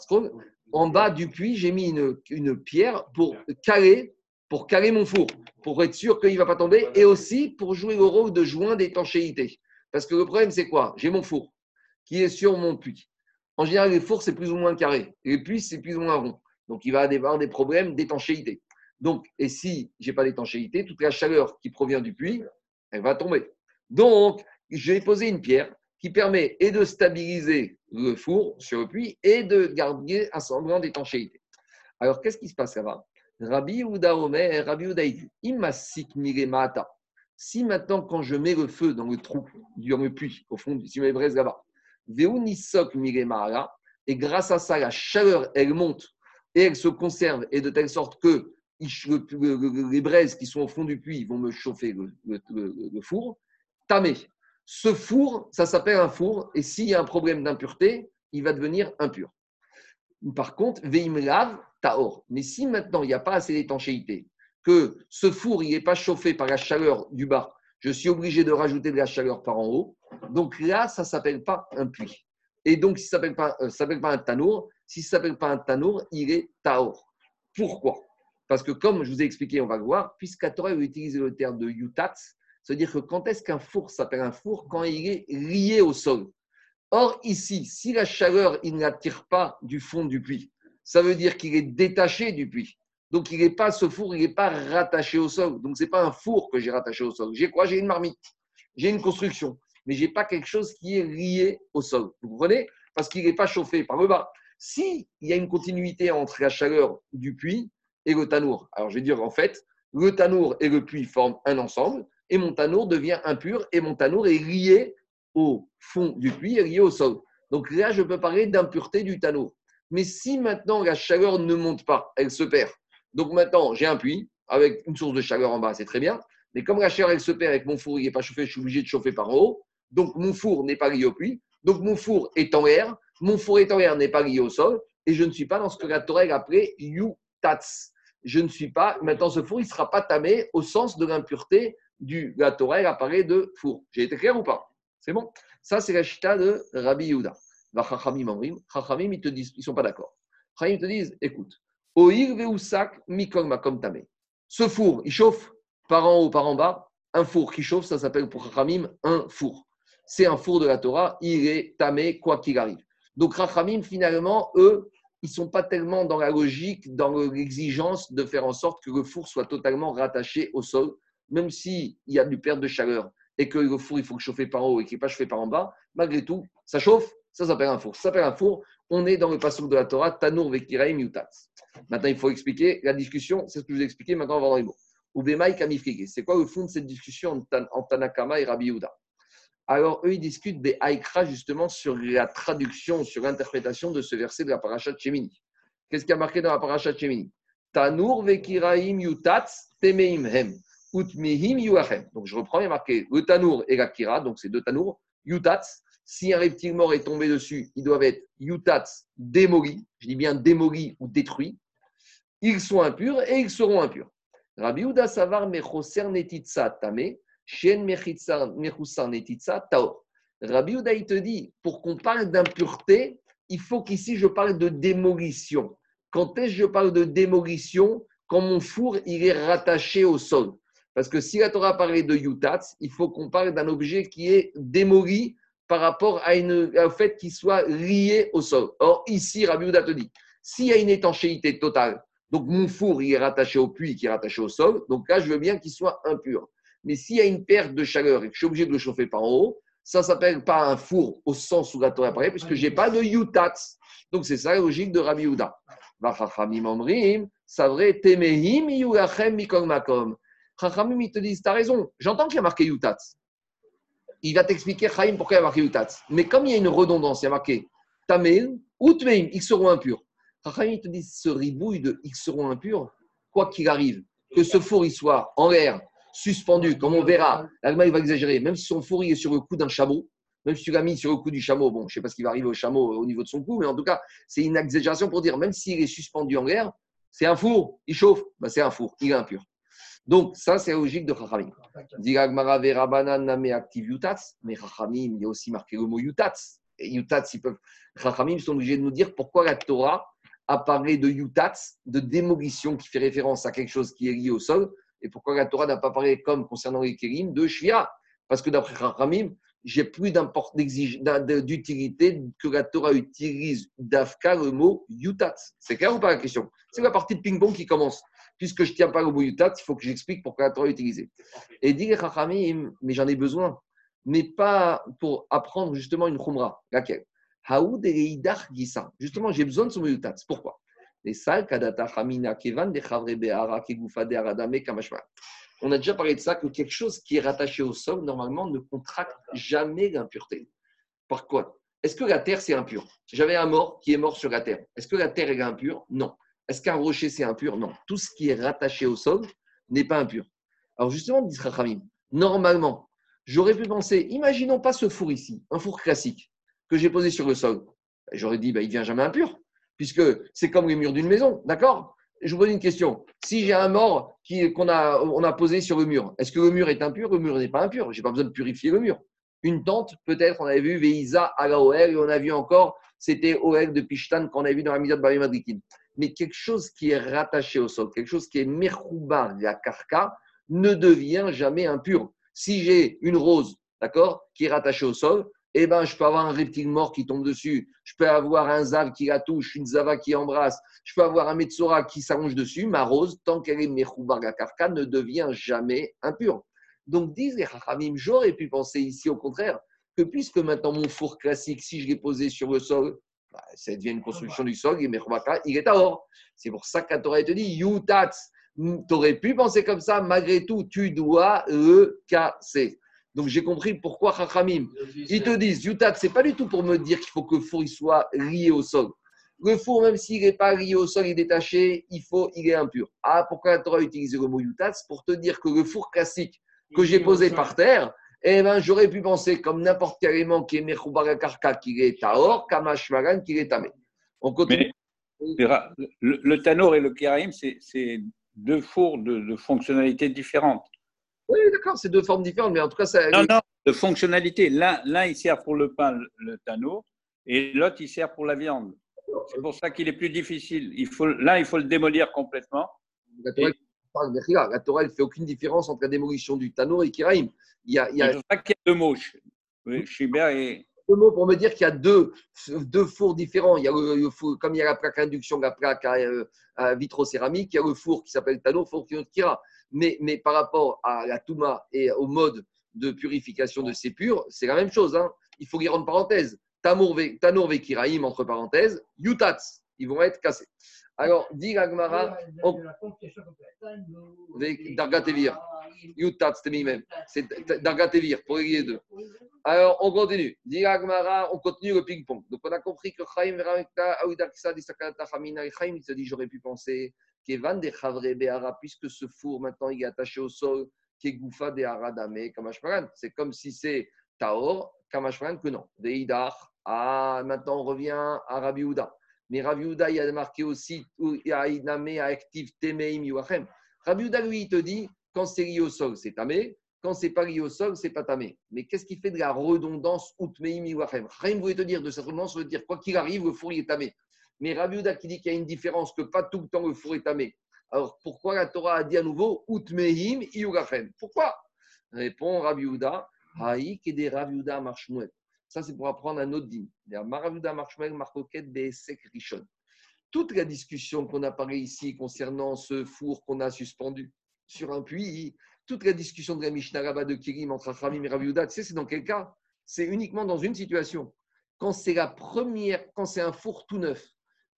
en bas du puits, j'ai mis une, pierre pour caler, pour caler mon four, pour être sûr qu'il ne va pas tomber, et aussi pour jouer le rôle de joint d'étanchéité. Parce que le problème, c'est quoi? J'ai mon four qui est sur mon puits. En général, les fours, c'est plus ou moins carré. Et le puits, c'est plus ou moins rond. Donc, il va y avoir des problèmes d'étanchéité. Donc, et si je n'ai pas d'étanchéité, toute la chaleur qui provient du puits, elle va tomber. Donc, j'ai posé une pierre qui permet et de stabiliser le four sur le puits et de garder un semblant d'étanchéité. Alors, qu'est-ce qui se passe là-bas? Rabbi Ouda Omer, Rabbi Ouda Imasik. Si maintenant, quand je mets le feu dans le trou, dans le puits, au fond, si je mets là-bas, Veunisok et grâce à ça, la chaleur, elle monte et elle se conserve, et de telle sorte que les braises qui sont au fond du puits vont me chauffer le, four. Tamé. Ce four, ça s'appelle un four, et s'il y a un problème d'impureté, il va devenir impur. Par contre, veimlav taor. Mais si maintenant il n'y a pas assez d'étanchéité, que ce four n'est pas chauffé par la chaleur du bas, je suis obligé de rajouter de la chaleur par en haut. Donc là, ça ne s'appelle pas un puits. Et donc, si ça ne euh, s'appelle pas, un tanour, si ça ne s'appelle pas un tanour, il est taor. Pourquoi? Parce que comme je vous ai expliqué, on va le voir, puisque Torah utilise le terme de yutat, c'est-à-dire que quand est-ce qu'un four s'appelle un four Quand il est lié au sol? Or, ici, si la chaleur, il n'attire pas du fond du puits, ça veut dire qu'il est détaché du puits. Donc, il n'est pas ce four, il n'est pas rattaché au sol. Donc, ce n'est pas un four que j'ai rattaché au sol. J'ai quoi? J'ai une marmite, j'ai une construction, mais je n'ai pas quelque chose qui est lié au sol. Vous comprenez? Parce qu'il n'est pas chauffé par le bas. S'il y a une continuité entre la chaleur du puits et le tanour. Alors, je vais dire, en fait, le tanour et le puits forment un ensemble, et mon tanour devient impur, et mon tanour est lié au fond du puits, est lié au sol. Donc là, je peux parler d'impureté du tanour. Mais si maintenant la chaleur ne monte pas, elle se perd. Donc maintenant, j'ai un puits avec une source de chaleur en bas, c'est très bien. Mais comme la chaleur, elle se perd et que mon four n'est pas chauffé, je suis obligé de chauffer par en haut. Donc mon four n'est pas lié au puits. Donc mon four est en air. Mon four est en air, n'est pas lié au sol. Et je ne suis pas dans ce que la Torah a appelé yutats je ne suis pas, maintenant ce four, il ne sera pas tamé au sens de l'impureté du la Torah, apparaît de four. J'ai été clair ou pas? C'est bon? Ça, c'est la chita de Rabbi Yehuda. Chachamim, ils te disent, ils ne sont pas d'accord. Chachamim te disent, écoute, Oir veusak mikol makom tamé. Ce four, il chauffe par en haut, par en bas. Un four qui chauffe, ça s'appelle pour Chachamim un four. C'est un four de la Torah, il est tamé quoi qu'il arrive. Donc Chachamim, finalement, eux, ils ne sont pas tellement dans la logique, dans l'exigence de faire en sorte que le four soit totalement rattaché au sol, même s'il y a du perte de chaleur et que le four, il faut chauffer par haut et qu'il n'est pas chauffé par en bas, malgré tout, ça chauffe, ça s'appelle un four. Ça s'appelle un four, on est dans le passage de la Torah, Tanour Vekiraim Yutat. Maintenant, il faut expliquer la discussion, c'est ce que je vous ai expliqué, maintenant on va les mots. C'est quoi le fond de cette discussion en Tanakama et Rabbi Yehuda? Alors, eux, ils discutent des Haïkra justement sur la traduction, sur l'interprétation de ce verset de la paracha de Shemini. Qu'est-ce qui a marqué dans la paracha de Shemini? Tanur vekiraim yutatz temeim hem, utmehim yuachem. Donc, je reprends, il y a marqué le Tanour et la donc c'est deux Tanour, yutatz. Si un reptile mort est tombé dessus, ils doivent être yutatz démolis, je dis bien démolis ou détruits. Ils sont impurs et ils seront impurs. Rabbi Uda Savar mechoser netitza tame, Rabbi Uday te dit, pour qu'on parle d'impureté, il faut qu'ici je parle de démolition. Quand est-ce que je parle de démolition? Quand mon four il est rattaché au sol. Parce que si la Torah parlait de yutats, il faut qu'on parle d'un objet qui est démoli par rapport à une, au fait qu'il soit lié au sol. Or, ici, Rabbi Houda te dit, s'il y a une étanchéité totale, donc mon four il est rattaché au puits qui est rattaché au sol, donc là, je veux bien qu'il soit impur. Mais s'il y a une perte de chaleur et que je suis obligé de le chauffer par en haut, ça s'appelle pas un four au sens où la Torah apparaît, puisque je n'ai pas de yutat. Donc, c'est ça la logique de Rabbi makom. Chachamim, ils te disent, tu as raison, j'entends qu'il y a marqué yutat. Il va t'expliquer, Chaim, pourquoi il y a marqué yutat. Mais comme il y a une redondance, il y a marqué tamel ou tmeim, ils seront impurs. Chachamim, ils te disent, ce ribouille de ils seront impurs, quoi qu'il arrive, que ce four il soit en l'air, suspendu, comme on verra, l'Allemagne va exagérer, même si son four est sur le cou d'un chameau, même si tu l'as mis sur le cou du chameau, bon, je ne sais pas ce qui va arriver au chameau au niveau de son cou, mais en tout cas, c'est une exagération pour dire, même s'il est suspendu en l'air, c'est un four, il chauffe, ben, c'est un four, il est impur. Donc, ça, c'est la logique de Chachamim. Mais Chachamim, il y a aussi marqué le mot Yutats. Et Yutats, ils peuvent. Chachamim sont obligés de nous dire pourquoi la Torah a parlé de Yutats, de démolition qui fait référence à quelque chose qui est lié au sol, et pourquoi la Torah n'a pas parlé, comme concernant les Kérim, de Shvira? Parce que d'après Chachamim, j'ai plus d'utilité que la Torah utilise d'Afka le mot Yutat. C'est clair ou pas la question? C'est la partie de ping-pong qui commence. Puisque je ne tiens pas le mot Yutat, il faut que j'explique pourquoi la Torah est utilisée. Et dit mais j'en ai besoin, mais pas pour apprendre justement une khumra. Laquelle? Haoud et Gisa. Justement, j'ai besoin de ce mot Yutat. Pourquoi? Les Kevan, on a déjà parlé de ça, que quelque chose qui est rattaché au sol, normalement, ne contracte jamais l'impureté. Par quoi? Est-ce que la terre, c'est impur? J'avais un mort qui est mort sur la terre. Est-ce que la terre est impure? Non. Est-ce qu'un rocher, c'est impur? Non. Tout ce qui est rattaché au sol n'est pas impur. Alors justement, dit normalement, j'aurais pu penser, imaginons pas ce four ici, un four classique que j'ai posé sur le sol. J'aurais dit, bah, il ne devient jamais impur, puisque c'est comme les murs d'une maison, d'accord? Je vous pose une question. Si j'ai un mort qu'on a, on a posé sur le mur, est-ce que le mur est impur? Le mur n'est pas impur. Je n'ai pas besoin de purifier le mur. Une tente, peut-être, on avait vu Veïza à la OL et on a vu encore, c'était OL de Pishtan qu'on a vu dans la misère de Bari Madrikin. Mais quelque chose qui est rattaché au sol, quelque chose qui est Merkouba, la karka, ne devient jamais impur. Si j'ai une rose, d'accord, qui est rattachée au sol, eh ben, je peux avoir un reptile mort qui tombe dessus, je peux avoir un zav qui la touche, une zava qui embrasse, je peux avoir un metsora qui s'allonge dessus, ma rose, tant qu'elle est mechoubargakarka, ne devient jamais impure. Donc, disent les chachamim, j'aurais pu penser ici au contraire, que puisque maintenant mon four classique, si je l'ai posé sur le sol, bah, ça devient une construction du sol, et il est à or. C'est pour ça que Torah te dit, yutat, tu aurais pu penser comme ça, malgré tout, tu dois le casser. Donc j'ai compris pourquoi Chachamim, ils te disent, Yutat, c'est pas du tout pour me dire qu'il faut que le four il soit lié au sol. Le four, même s'il n'est pas lié au sol, il est détaché, il faut, il est impur. Ah, pourquoi la Torah a utilisé le mot Yutat? Pour te dire que le four classique que j'ai posé par terre, eh ben, j'aurais pu penser, comme n'importe quel élément qui est Mechubarakarka, qu'il est Taor, Kamashmaran, qu'il est Tamé. On continue. le, Tanor et le Kiraim, c'est deux fours de, de fonctionnalités différentes. Oui, d'accord, c'est deux formes différentes, mais en tout cas, ça. Non, non, de fonctionnalité. L'un, il sert pour le pain, le tanneau, et l'autre, il sert pour la viande. C'est pour ça qu'il est plus difficile. Il faut, l'un, il faut le démolir complètement. La Torah, ne fait aucune différence entre la démolition du tanneau et Kiraïm. Il y a, il y a... qu'il y a deux mots. Oui, et. Deux mots pour me dire qu'il y a deux, deux fours différents. Il y a le, four, comme il y a la plaque induction, la plaque à, euh, à vitrocéramique, il y a le four qui s'appelle tanneau, le four qui est Kira. Mais, mais par rapport à la Touma et au mode de purification de ces purs, c'est la même chose. Hein. Il faut y rendre parenthèse. Tanour Kiraim, entre parenthèses, Yutats, ils vont être cassés. Alors, dit Gagmara, Dargatevir, Yutats, c'était même. C'est Dargatevir pour les deux. Alors, on continue. Dit on continue le ping-pong. Donc, on a compris que Chaim, Chaim, il se dit, j'aurais pu penser Kevan de Chavre Be'ara, puisque ce four maintenant il est attaché au sol, Kegoufa de Aradame, Kamashmaran. C'est comme si c'est Taor, Kamashmaran, que non. Deidar, ah, maintenant on revient à Rabbi Houda. Mais Rabbi Houda, il a marqué aussi Aïname, Active Temeim Yuachem. Rabbi Houda, lui, il te dit, quand c'est lié au sol, c'est Tamé. Quand c'est pas lié au sol, c'est pas tamé. Mais qu'est-ce qui fait de la redondance Utmeim Yuachem? Rien voulait te dire de cette redondance, veut dire quoi qu'il arrive, le four il est tamé. Mais Rabbi qui dit qu'il y a une différence, que pas tout le temps le four est tamé. Alors pourquoi la Torah a dit à nouveau Utmehim Pourquoi? Répond Rabbi Uda Haïk et des Rabbi Ça, c'est pour apprendre un autre dîme. Rishon. Toute la discussion qu'on a parlé ici concernant ce four qu'on a suspendu sur un puits, toute la discussion de la Mishnah Rabba de Kirim entre Achamim et Raviuda, tu sais, c'est dans quel cas? C'est uniquement dans une situation. Quand c'est la première, quand c'est un four tout neuf,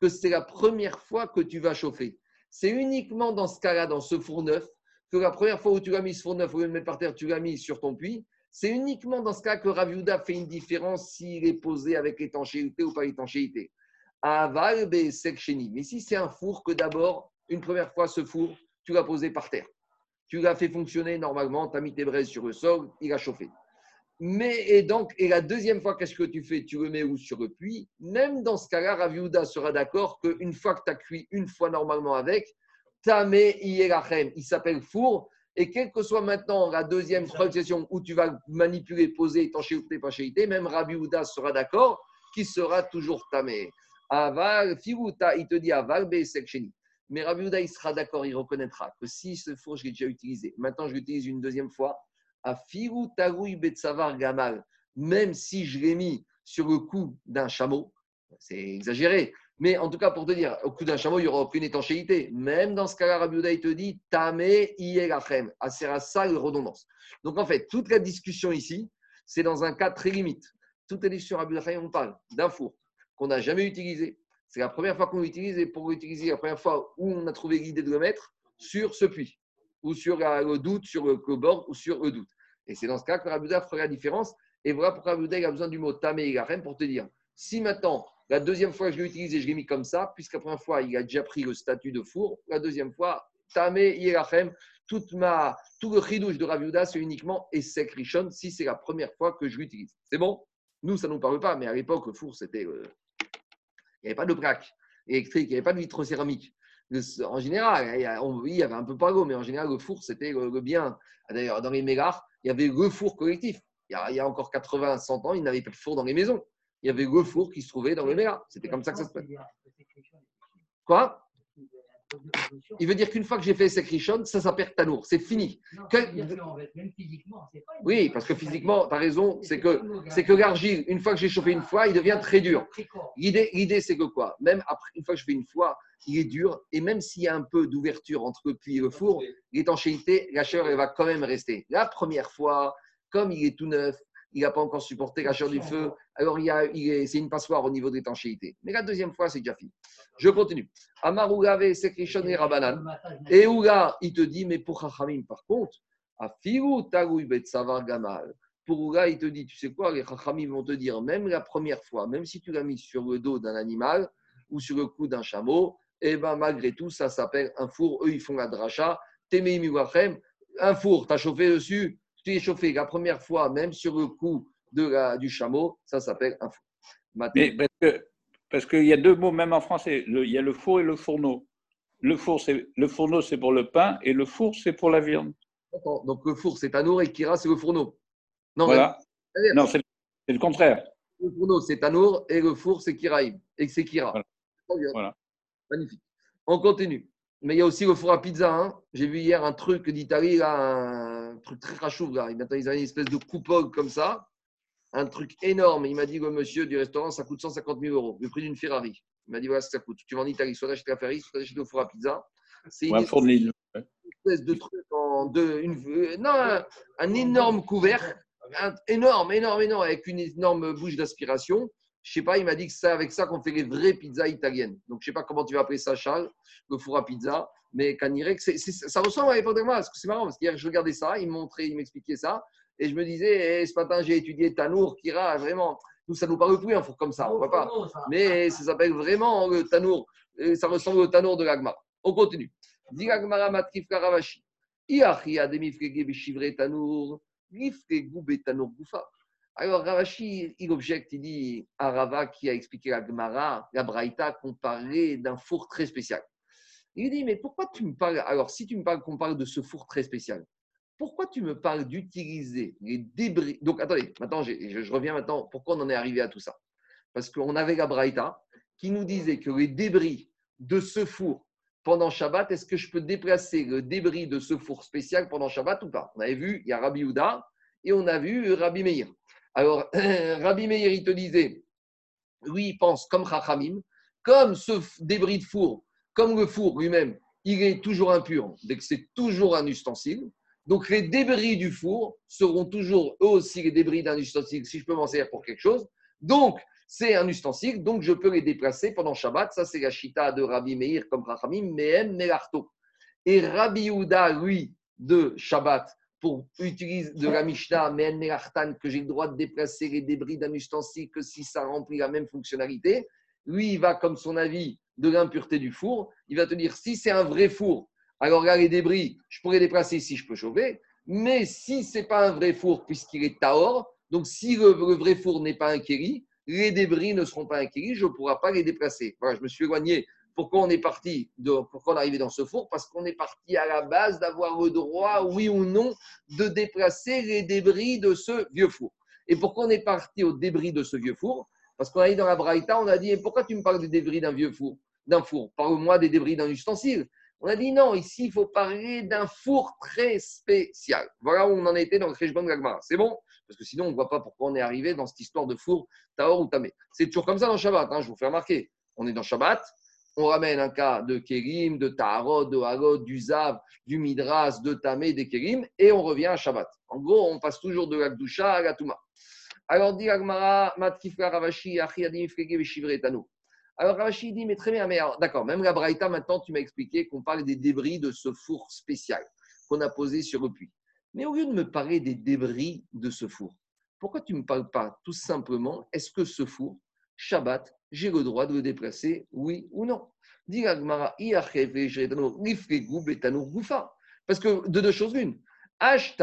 que c'est la première fois que tu vas chauffer. C'est uniquement dans ce cas-là, dans ce four neuf, que la première fois où tu l'as mis ce four neuf, au lieu de mettre par terre, tu l'as mis sur ton puits, c'est uniquement dans ce cas que Raviuda fait une différence s'il est posé avec l'étanchéité ou pas l'étanchéité. Aval, Mais si c'est un four que d'abord, une première fois, ce four, tu l'as posé par terre. Tu l'as fait fonctionner normalement, tu as mis tes braises sur le sol, il a chauffé. Mais, et donc, et la deuxième fois, qu'est-ce que tu fais? Tu le mets où? Sur le puits. Même dans ce cas-là, Raviuda sera d'accord qu'une fois que tu as cuit une fois normalement avec, Tamé Iyerachem, il s'appelle four, et quelle que soit maintenant la deuxième session où tu vas manipuler, poser étanchéité, étanchéité, même Rabbi Houda sera d'accord qui sera toujours tamé. Aval, Firuta, il te dit aval, seksheni. Mais Rabbi Houda, il sera d'accord, il reconnaîtra que si ce four, je l'ai déjà utilisé, maintenant je l'utilise une deuxième fois, à Firuta Betsavar Gamal, même si je l'ai mis sur le cou d'un chameau, c'est exagéré, mais en tout cas, pour te dire, au coup d'un chameau, il n'y aura aucune étanchéité. Même dans ce cas-là, Rabbi te dit Tamé Iyelachem. à ça la redondance. Donc en fait, toute la discussion ici, c'est dans un cas très limite. Toute la discussion, Rabbi on parle d'un four qu'on n'a jamais utilisé. C'est la première fois qu'on l'utilise et pour l'utiliser, la première fois où on a trouvé l'idée de le mettre sur ce puits, ou sur le doute, sur le bord, ou sur le doute. Et c'est dans ce cas que Rabbi fera la différence. Et voilà pourquoi Rabbi a besoin du mot Tamé Iyelachem pour te dire si maintenant la deuxième fois que je l'ai utilisé, je l'ai mis comme ça, puisque la première fois, il a déjà pris le statut de four. La deuxième fois, Tamé Yerachem, toute ma, tout le chidouche de Raviuda, c'est uniquement Essek Rishon, si c'est la première fois que je l'utilise. C'est bon? Nous, ça ne nous parle pas, mais à l'époque, le four, c'était. Euh, il n'y avait pas de plaque électrique, il n'y avait pas de En général, il y avait un peu pas mais en général, le four, c'était le, bien. D'ailleurs, dans les mégars, il y avait le four collectif. Il y a, il y a encore 80, 100 ans, il n'avait pas de four dans les maisons il y avait le four qui se trouvait dans le Méla. C'était comme ça que ça se passe. Quoi? Il veut dire qu'une fois que j'ai fait Sekrishon, ça s'appelle Tanour. C'est fini. Oui, parce que physiquement, tu as raison, c'est que, c'est que l'argile, une fois que j'ai chauffé une fois, il devient très dur. L'idée, l'idée c'est que quoi? Même après, une fois que je fais une fois, il est dur. Et même s'il y a un peu d'ouverture entre le puits et le four, l'étanchéité, la chaleur, elle va quand même rester. La première fois, comme il est tout neuf, il n'a pas encore supporté la chaleur du feu, alors il, il c'est une passoire au niveau d'étanchéité. Mais la deuxième fois, c'est déjà fini. Je continue. Amarougave, Sekrishon et Rabanan. Et Ouga, il te dit, mais pour Chachamim, par contre, Afiru Tagoui Betsavar Gamal. Pour Ouga, il te dit, tu sais quoi, les Chachamim vont te dire, même la première fois, même si tu l'as mis sur le dos d'un animal ou sur le cou d'un chameau, eh ben, malgré tout, ça s'appelle un four. Eux, ils font la dracha. Un four, tu as chauffé dessus, tu es chauffé la première fois, même sur le cou de la, du chameau, ça s'appelle un four. Mais parce qu'il y a deux mots, même en français, il y a le four et le fourneau. Le, four, le fourneau, c'est pour le pain et le four, c'est pour la viande. Donc le four, c'est Tanour et Kira, c'est le fourneau. Non, voilà. non c'est le contraire. Le fourneau, c'est Tanour et le four, c'est Kiraïm. Et c'est Kira. Voilà. Magnifique. On continue. Mais il y a aussi le four à pizza. Hein. J'ai vu hier un truc d'Italie, un truc très rachou. Là. Ils avaient une espèce de coupole comme ça, un truc énorme. Il m'a dit, le monsieur du restaurant, ça coûte 150 000 euros, le prix d'une Ferrari. Il m'a dit, voilà ce que ça coûte. Tu vas en Italie, soit acheter la Ferrari, soit acheter le four à pizza. C'est une, une, espèce de truc en deux. Une, non, un, énorme couvercle, énorme, énorme, énorme, avec une énorme bouche d'aspiration. Je sais pas, il m'a dit que c'est avec ça qu'on fait les vraies pizzas italiennes. Donc, je sais pas comment tu vas appeler ça, Charles, le four à pizza. Mais Canirek, ça ressemble à l'époque de moi. C'est marrant, parce qu'hier, je regardais ça, il me montrait, il m'expliquait ça. Et je me disais, eh, ce matin, j'ai étudié Tanour, Kira, vraiment. Nous, ça nous parle plus un four comme ça, on voit pas. Mais ça s'appelle vraiment le Tanour. Ça ressemble au Tanour de l'Agma. On continue. Dit l'Agmara Matrif Karavashi. Iachia demifrege Tanour, gifre goube Tanour Goufa. Alors, Ravashi, il objecte, il dit à Rava qui a expliqué la Gemara, la Braïta, qu'on parlait d'un four très spécial. Il dit, mais pourquoi tu me parles, alors si tu me parles qu'on parle de ce four très spécial, pourquoi tu me parles d'utiliser les débris Donc, attendez, maintenant, je, reviens maintenant, pourquoi on en est arrivé à tout ça? Parce qu'on avait la Braïta qui nous disait que les débris de ce four pendant Shabbat, est-ce que je peux déplacer le débris de ce four spécial pendant Shabbat ou pas? On avait vu, il y a Rabbi Houda et on a vu Rabbi Meir. Alors, Rabbi Meir, il te disait, lui, il pense comme Chachamim, comme ce débris de four, comme le four lui-même, il est toujours impur, dès que c'est toujours un ustensile. Donc les débris du four seront toujours eux aussi les débris d'un ustensile, si je peux m'en servir pour quelque chose. Donc c'est un ustensile, donc je peux les déplacer pendant Shabbat. Ça, c'est la chita de Rabbi Meir comme Rachamim, Mehem Melarto. Et Rabbi Houda, lui, de Shabbat, pour utiliser de la Mishnah, Mehem Melartan, que j'ai le droit de déplacer les débris d'un ustensile que si ça remplit la même fonctionnalité, lui, il va comme son avis de l'impureté du four. Il va te dire si c'est un vrai four, alors là, les débris, je pourrais les déplacer si je peux chauffer. Mais si ce n'est pas un vrai four, puisqu'il est taor, donc si le, vrai four n'est pas un kéri, les débris ne seront pas un je ne pourrai pas les déplacer. Voilà, je me suis éloigné. Pourquoi on est parti Pourquoi on est arrivé dans ce four? Parce qu'on est parti à la base d'avoir le droit, oui ou non, de déplacer les débris de ce vieux four. Et pourquoi on est parti aux débris de ce vieux four? Parce qu'on a dit dans la Braïta, on a dit pourquoi tu me parles des débris d'un vieux four D'un four? Parle-moi des débris d'un ustensile. On a dit non, ici, il faut parler d'un four très spécial. Voilà où on en était dans le Khejban Gagmara. C'est bon? Parce que sinon, on ne voit pas pourquoi on est arrivé dans cette histoire de four Taor ou Tamé. C'est toujours comme ça dans Shabbat, hein, je vous fais remarquer. On est dans Shabbat, on ramène un cas de Kérim, de Taharot, de Harod, du Zav, du Midras, de Tamé, des Kérim, et on revient à Shabbat. En gros, on passe toujours de l'Akdusha à la Touma. Alors, dit Agmara, Matkifra Ravashi, Achiadim, Frege, Tano. Alors Ravashi dit, mais très bien, mais d'accord, même la Braïta, maintenant, tu m'as expliqué qu'on parle des débris de ce four spécial qu'on a posé sur le puits. Mais au lieu de me parler des débris de ce four, pourquoi tu ne me parles pas tout simplement, est-ce que ce four, Shabbat, j'ai le droit de le déplacer, oui ou non parce que de deux choses l'une. Parce que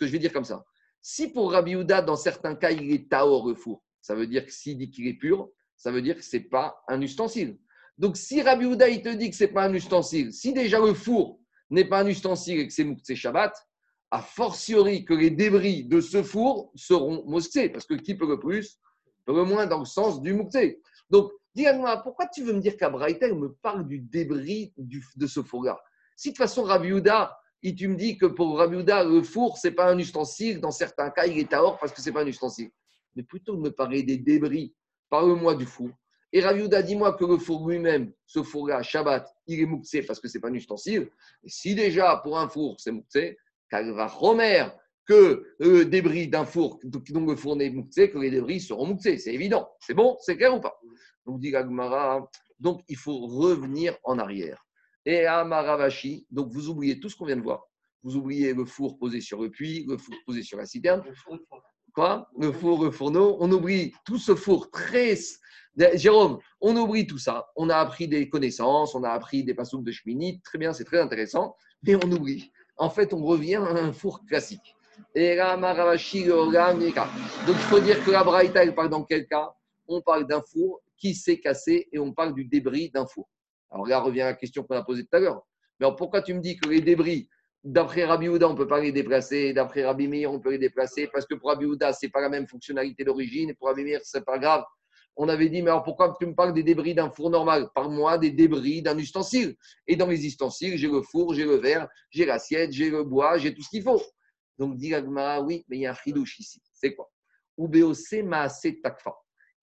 je vais dire comme ça. Si pour Rabbi dans certains cas, il est taor le four, ça veut dire que s'il dit qu'il est pur, ça veut dire que ce n'est pas un ustensile. Donc si Rabbi Houda, il te dit que ce n'est pas un ustensile, si déjà le four n'est pas un ustensile et que c'est Shabbat, a fortiori que les débris de ce four seront mosqués, parce que qui peut le plus peut le moins dans le sens du mouktsé. Donc, dis-moi, pourquoi tu veux me dire qu'Abraïta me parle du débris de ce four-là? Si de toute façon, et tu me dis que pour Rabbi Houda, le four, ce n'est pas un ustensile, dans certains cas, il est à or parce que ce n'est pas un ustensile mais plutôt de me parler des débris. Parle-moi du four. Et Raviuda, dis-moi que le four lui-même, ce four-là, Shabbat, il est mouxé parce que ce n'est pas un ustensile. Et si déjà pour un four, c'est mouxé, Romer que le débris d'un four, donc le four n'est mouxé, que les débris seront mouxés. C'est évident. C'est bon C'est clair ou pas? Donc, dit Gagmara, donc il faut revenir en arrière. Et à Maravashi, donc vous oubliez tout ce qu'on vient de voir. Vous oubliez le four posé sur le puits, le four posé sur la citerne. Quoi? Le four, le fourneau. On oublie tout ce four très. Jérôme, on oublie tout ça. On a appris des connaissances, on a appris des passouk de cheminée. Très bien, c'est très intéressant. Mais on oublie. En fait, on revient à un four classique. Et là, Donc, il faut dire que la Braïta, elle parle dans quel cas? On parle d'un four qui s'est cassé et on parle du débris d'un four. Alors là, revient la question qu'on a posée tout à l'heure. Mais pourquoi tu me dis que les débris D'après Rabbi Houda, on ne peut pas les déplacer. D'après Rabbi Meir, on peut les déplacer? Parce que pour Rabbi Houda, ce n'est pas la même fonctionnalité d'origine. Et pour Rabbi Meir, ce n'est pas grave. On avait dit, mais alors pourquoi tu me parles des débris d'un four normal? Par moi, des débris d'un ustensile. Et dans les ustensiles, j'ai le four, j'ai le verre, j'ai l'assiette, j'ai le bois, j'ai tout ce qu'il faut. Donc, dit oui, mais il y a un chidouche ici. C'est quoi? Takfa.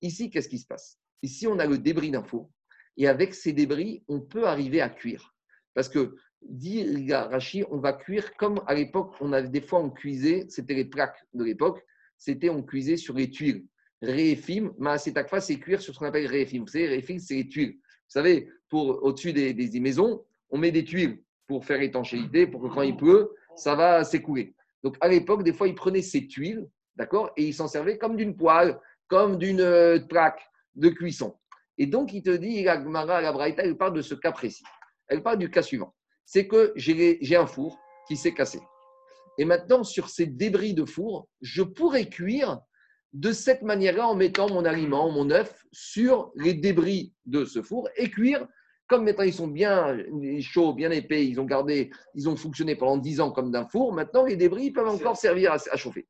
Ici, qu'est-ce qui se passe? Ici, on a le débris d'un four. Et avec ces débris, on peut arriver à cuire. Parce que dit Rashi, on va cuire comme à l'époque, on avait des fois on cuisait, c'était les plaques de l'époque, c'était on cuisait sur les tuiles. Réfim, Maasetakfa, c'est cuire sur ce qu'on appelle réfim. Vous savez, réfim, c'est les tuiles. Vous savez, pour au-dessus des, maisons, on met des tuiles pour faire étanchéité, pour que quand il pleut, ça va s'écouler. Donc à l'époque, des fois, ils prenaient ces tuiles, d'accord, et ils s'en servaient comme d'une poêle, comme d'une euh, plaque de cuisson. Et donc, il te dit, la Gemara, la Braïta, elle parle de ce cas précis. Elle parle du cas suivant c'est que j'ai un four qui s'est cassé. Et maintenant, sur ces débris de four, je pourrais cuire de cette manière-là en mettant mon aliment, mon œuf, sur les débris de ce four et cuire. Comme maintenant ils sont bien chauds, bien épais, ils ont gardé, ils ont fonctionné pendant 10 ans comme d'un four, maintenant les débris peuvent encore servir à, chauffer.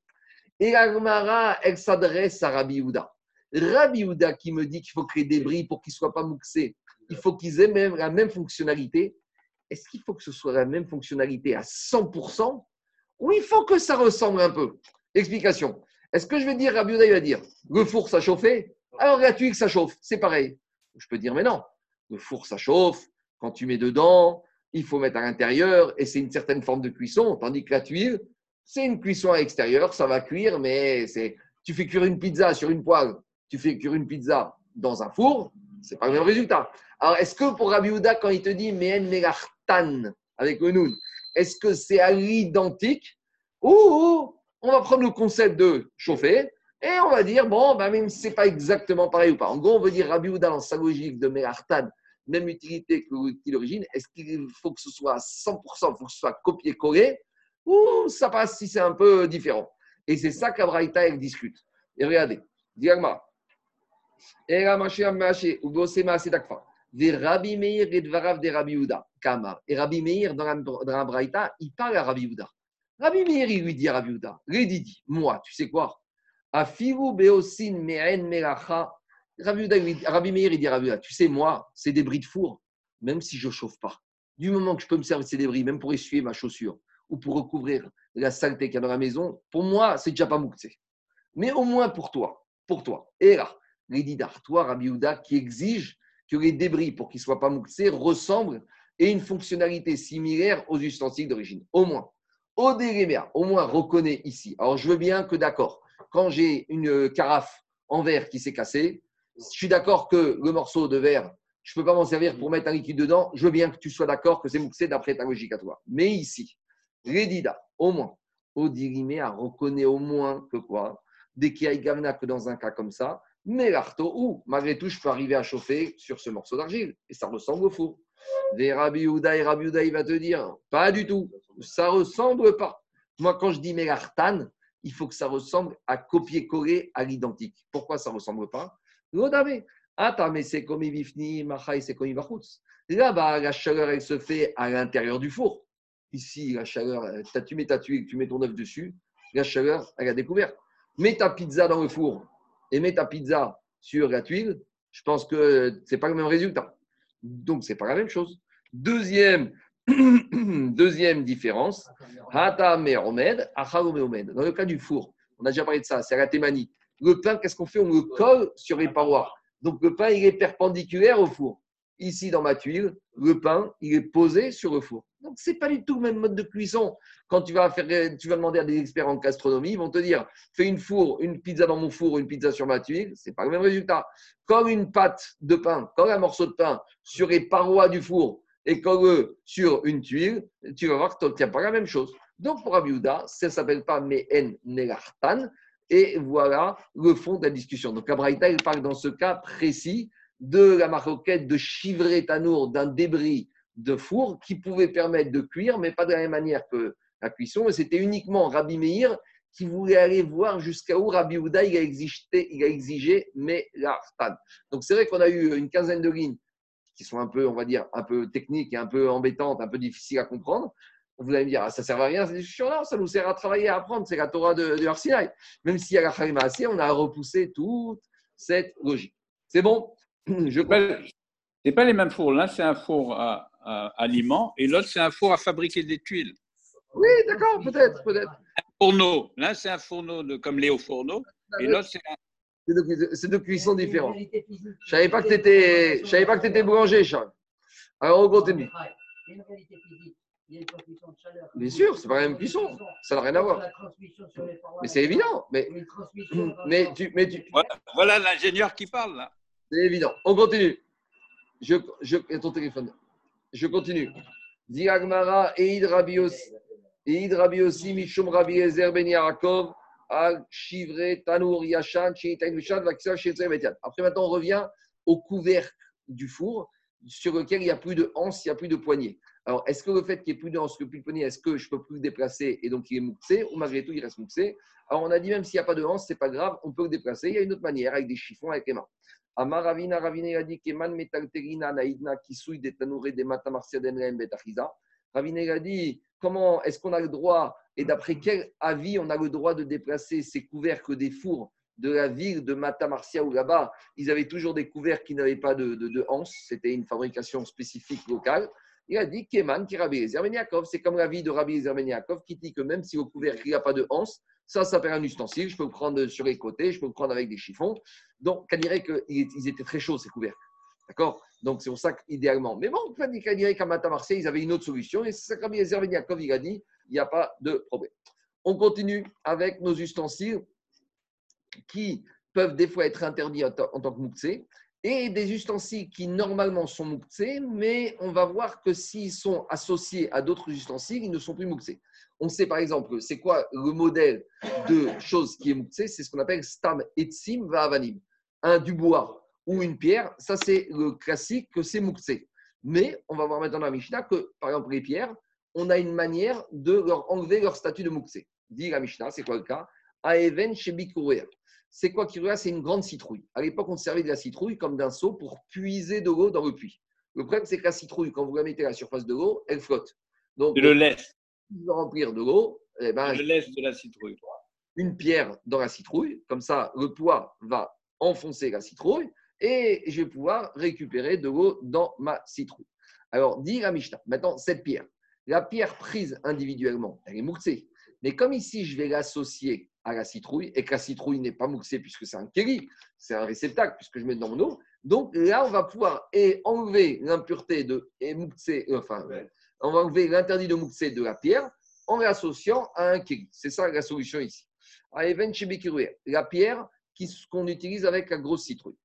Et la elle s'adresse à Rabbi Houda. Rabbi Houda qui me dit qu'il faut créer des débris pour qu'ils ne soient pas mouxés, il faut qu'ils aient même la même fonctionnalité est-ce qu'il faut que ce soit la même fonctionnalité à 100% ou il faut que ça ressemble un peu Explication. Est-ce que je vais dire, Rabbi il va dire, le four, ça chauffait? Alors la tuile, ça chauffe. C'est pareil. Je peux dire, mais non. Le four, ça chauffe. Quand tu mets dedans, il faut mettre à l'intérieur et c'est une certaine forme de cuisson. Tandis que la tuile, c'est une cuisson à l'extérieur. Ça va cuire, mais c'est tu fais cuire une pizza sur une poêle, tu fais cuire une pizza dans un four, c'est pas le même résultat. Alors, est-ce que pour Rabbi quand il te dit Mehen Melartan avec le Noun, est-ce que c'est à l'identique ou on va prendre le concept de chauffer et on va dire, bon, bah, même si ce n'est pas exactement pareil ou pas. En gros, on veut dire Rabbi dans sa logique de Melartan, même utilité que l'origine, est-ce qu'il faut que ce soit à 100%, il faut que ce soit copié-collé ou ça passe si c'est un peu différent? Et c'est ça qu'Abraïta, discute. Et regardez, Diagma. Et Rabbi Meir et Dvarav de Rabbi Uda. Kamar. Et Rabbi Meir, dans dans il parle à Rabbi Uda. Rabbi Meir, lui dit à Rabbi Uda, dit, moi, tu sais quoi? Afiru beosin me'en melacha. Rabbi Meir, il dit à Rabbi tu sais, moi, c'est des bris de four, même si je ne chauffe pas. Du moment que je peux me servir de ces débris, même pour essuyer ma chaussure ou pour recouvrir la saleté qu'il y a dans la maison, pour moi, c'est déjà pas mouktsé. Mais au moins pour toi, pour toi. Et là, les didar, toi, Rabbi Uda, qui exige que les débris, pour qu'ils ne soient pas mouxés, ressemblent et une fonctionnalité similaire aux ustensiles d'origine. Au moins. Au au moins reconnaît ici. Alors je veux bien que d'accord, quand j'ai une carafe en verre qui s'est cassée, je suis d'accord que le morceau de verre, je ne peux pas m'en servir pour mettre un liquide dedans. Je veux bien que tu sois d'accord que c'est mouxé d'après ta logique à toi. Mais ici, Redida, au moins, Odirimea reconnaît au moins que quoi? Dès qu'il y a que dans un cas comme ça, mais l'arto ou malgré tout, je peux arriver à chauffer sur ce morceau d'argile et ça ressemble au four. Des Rabbi Ouda et Rabbi il va te dire pas du tout, ça ressemble pas. Moi, quand je dis Melartan, il faut que ça ressemble à copier-coller à l'identique. Pourquoi ça ressemble pas? Attends, mais c'est comme Machai, c'est comme Là-bas, la chaleur, elle se fait à l'intérieur du four. Ici, la chaleur, tu mets ta tuile, tu mets ton œuf dessus, la chaleur, elle a découvert. Mets ta pizza dans le four et mets ta pizza sur la tuile, je pense que ce n'est pas le même résultat. Donc, ce n'est pas la même chose. Deuxième, deuxième différence, Dans le cas du four, on a déjà parlé de ça, c'est la thémanie. Le pain, qu'est-ce qu'on fait? On le colle sur les parois. Donc, le pain, il est perpendiculaire au four. Ici, dans ma tuile, le pain, il est posé sur le four. Donc, ce n'est pas du tout le même mode de cuisson. Quand tu vas, faire, tu vas demander à des experts en gastronomie, ils vont te dire fais une four, une pizza dans mon four, une pizza sur ma tuile, ce n'est pas le même résultat. Comme une pâte de pain, comme un morceau de pain sur les parois du four et colle sur une tuile, tu vas voir que tu n'obtiens pas la même chose. Donc, pour Abiouda, ça ne s'appelle pas Mehen Nelartan. Et voilà le fond de la discussion. Donc, Abraïta, il parle dans ce cas précis de la maroquette de chivrer tanour d'un débris de four qui pouvait permettre de cuire, mais pas de la même manière que la cuisson. c'était uniquement Rabbi Meir qui voulait aller voir jusqu'à où Rabbi Houda a exigé, il a exigé mais l'artan. Donc c'est vrai qu'on a eu une quinzaine de lignes qui sont un peu, on va dire, un peu techniques et un peu embêtantes, un peu difficiles à comprendre. Vous allez me dire, ah, ça ne sert à rien ça nous sert à travailler, à apprendre, c'est la Torah de, de Même s'il y a la Kharima assez, on a repoussé toute cette logique. C'est bon? Je... C'est pas les mêmes fours. L'un, c'est un four à, aliments et l'autre, c'est un four à fabriquer des tuiles. Oui, d'accord, peut-être, peut-être. Un fourneau. L'un, c'est un fourneau de, comme Léo Fourneau et l'autre, c'est un. C'est deux, cuissons différents. Je ne savais pas que tu étais, savais pas que étais boulanger, Charles. Alors, on continue. Bien sûr, c'est pas la même cuisson. Ça n'a rien à voir. Mais c'est évident. Mais, mais tu, mais tu... Voilà, l'ingénieur qui parle là. C'est évident. On continue. Je, je, ton téléphone. Je continue. Diagmara Rabios. Eid Rabi Ben. Al Shivre Tanour Yashan Après, maintenant, on revient au couvercle du four sur lequel il n'y a plus de hanse, il n'y a plus de poignée. Alors, est-ce que le fait qu'il n'y ait plus de hanse, plus de poignée, est-ce que je ne peux plus le déplacer et donc il est mouxé ou malgré tout il reste mouxé? Alors, on a dit même s'il n'y a pas de hanse, ce n'est pas grave, on peut le déplacer. Il y a une autre manière avec des chiffons, avec les mains. Amar Ravina a dit Keman Metalterina Naïdna Kisui de Tanouré de Matamarsia Denrem Betachiza. Ravina a dit comment est-ce qu'on a le droit et d'après quel avis on a le droit de déplacer ces couvercles des fours de la ville de Matamarsia où là-bas, ils avaient toujours des couvercles qui n'avaient pas de, de, de c'était une fabrication spécifique locale. Il a dit Keman qui Rabbi Zermeniakov. C'est comme la vie de Rabbi Zermeniakov qui dit que même si au couvercle il n'y a pas de hanse, ça, ça s'appelle un ustensile. Je peux le prendre sur les côtés, je peux le prendre avec des chiffons. Donc, on dirait qu'ils étaient très chauds, ces couvercles. D'accord? Donc, c'est pour ça qu'idéalement. Mais bon, on dirait qu'à Mata Marseille, ils avaient une autre solution. Et c'est ça que Rabbi Zermeniakov, il a dit il n'y a pas de problème. On continue avec nos ustensiles qui peuvent des fois être interdits en tant que mouktsé et des ustensiles qui normalement sont mouktsés, mais on va voir que s'ils sont associés à d'autres ustensiles, ils ne sont plus mouktsés. On sait par exemple, c'est quoi le modèle de chose qui est mouktsé C'est ce qu'on appelle stam etzim va'avanim. Un du bois ou une pierre, ça c'est le classique que c'est mouktsé. Mais on va voir maintenant dans la Mishnah que, par exemple, les pierres, on a une manière de leur enlever leur statut de mouktsé. Dit la Mishnah, c'est quoi le cas? Aeven c'est quoi qui C'est une grande citrouille. À l'époque, on servait de la citrouille comme d'un seau pour puiser de l'eau dans le puits. Le problème, c'est que la citrouille, quand vous la mettez à la surface de l'eau, elle flotte. Donc, le laisse. remplir de l'eau, eh ben, je laisse de la citrouille. Une pierre dans la citrouille, comme ça, le poids va enfoncer la citrouille et je vais pouvoir récupérer de l'eau dans ma citrouille. Alors, dit la Mishnah, maintenant, cette pierre, la pierre prise individuellement, elle est mouxée. Mais comme ici, je vais l'associer à la citrouille et que la citrouille n'est pas mouxée puisque c'est un kéli, c'est un réceptacle puisque je mets dans mon eau. Donc là, on va pouvoir et enlever l'impureté de et euh, enfin, on va enlever l'interdit de mouxer de la pierre en l'associant à un kéli. C'est ça la solution ici. La pierre qu'on utilise avec la grosse citrouille.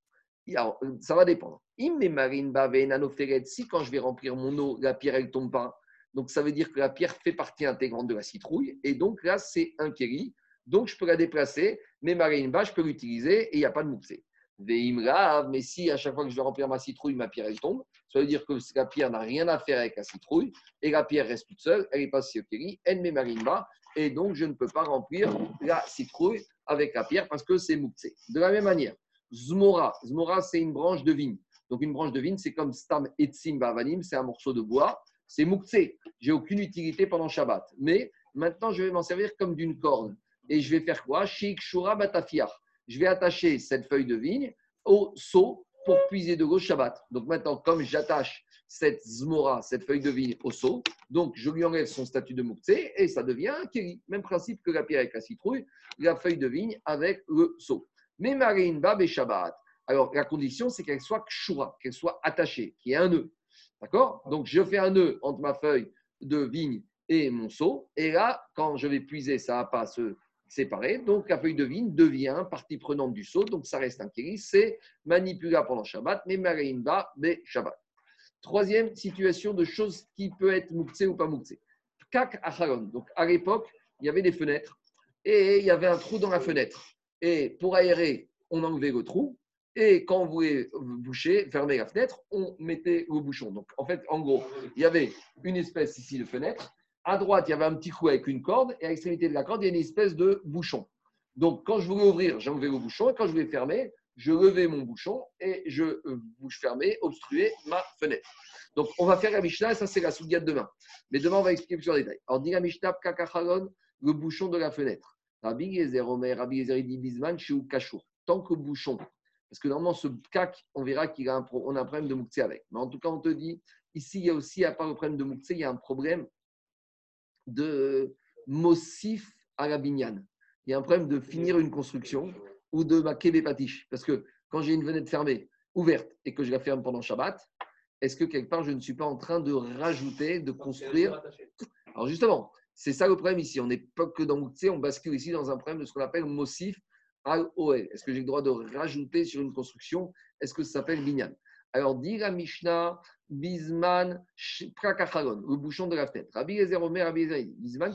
Alors, ça va dépendre. Si quand je vais remplir mon eau, la pierre elle tombe pas, donc ça veut dire que la pierre fait partie intégrante de la citrouille et donc là c'est un kéli donc, je peux la déplacer, mais ma je peux l'utiliser et il n'y a pas de mouxé. Mais si à chaque fois que je vais remplir ma citrouille, ma pierre tombe, ça veut dire que la pierre n'a rien à faire avec la citrouille et la pierre reste toute seule, elle est passée au kéli, elle met marimba et donc je ne peux pas remplir la citrouille avec la pierre parce que c'est mouxé. De la même manière, zmora, zmora c'est une branche de vigne. Donc une branche de vigne, c'est comme stam etzim bavanim, c'est un morceau de bois, c'est mouxé. J'ai aucune utilité pendant Shabbat, mais maintenant je vais m'en servir comme d'une corde et je vais faire quoi? Shura Batafiar. Je vais attacher cette feuille de vigne au seau pour puiser de l'eau Shabbat. Donc maintenant, comme j'attache cette zmora, cette feuille de vigne au seau, donc je lui enlève son statut de mouktsé et ça devient un. Même principe que la pierre avec la citrouille, la feuille de vigne avec le seau. Mais Marine Bab et Shabbat. Alors la condition, c'est qu'elle soit kshura, qu'elle soit attachée, qu'il y ait un nœud. D'accord? Donc je fais un nœud entre ma feuille de vigne et mon seau. Et là, quand je vais puiser, ça va pas se séparé. Donc la feuille de vigne devient partie prenante du seau. Donc ça reste un kéli. C'est manipulable pendant Shabbat, mais Mareimba des Shabbat. Troisième situation de choses qui peut être mouktsé ou pas mouktsé. Kak acharon. Donc à l'époque, il y avait des fenêtres et il y avait un trou dans la fenêtre. Et pour aérer, on enlevait le trou. Et quand on voulait boucher, fermer la fenêtre, on mettait le bouchon. Donc, en fait, en gros, il y avait une espèce ici de fenêtre à droite, il y avait un petit trou avec une corde, et à l'extrémité de la corde, il y a une espèce de bouchon. Donc, quand je voulais ouvrir, j'enlevais le bouchon, et quand je voulais fermer, je levais mon bouchon et je euh, bouche fermée, obstruais ma fenêtre. Donc, on va faire la Mishnah, et ça, c'est la de demain. Mais demain, on va expliquer plus en détail. Alors, dit la Mishnah, le bouchon de la fenêtre. Rabbi Yezer, Omer, Rabbi Yezer, dit Bisman, chez Kachour. Tant que bouchon, parce que normalement, ce kak, on verra qu'il a a un problème de mouktsé avec. Mais en tout cas, on te dit, ici, il y a aussi, à part le problème de mouktsé, il y a un problème de mossif à la binyan. Il y a un problème de finir une construction ou de ma patiche. Parce que quand j'ai une fenêtre fermée, ouverte, et que je la ferme pendant Shabbat, est-ce que quelque part je ne suis pas en train de rajouter, de construire Alors justement, c'est ça le problème ici. On n'est pas que dans Mouktsé, on bascule ici dans un problème de ce qu'on appelle mossif al. Est-ce que j'ai le droit de rajouter sur une construction? Est-ce que ça s'appelle binyan Alors, dit la Mishnah, Bisman Prakachalon, le bouchon de la fenêtre. Rabbi Ezer Omer, Rabbi Ezer, Bisman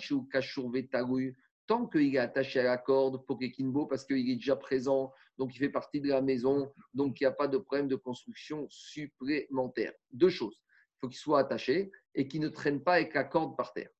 tant qu'il est attaché à la corde, Pokekinbo, parce qu'il est déjà présent, donc il fait partie de la maison, donc il n'y a pas de problème de construction supplémentaire. Deux choses. Il faut qu'il soit attaché et qu'il ne traîne pas avec la corde par terre.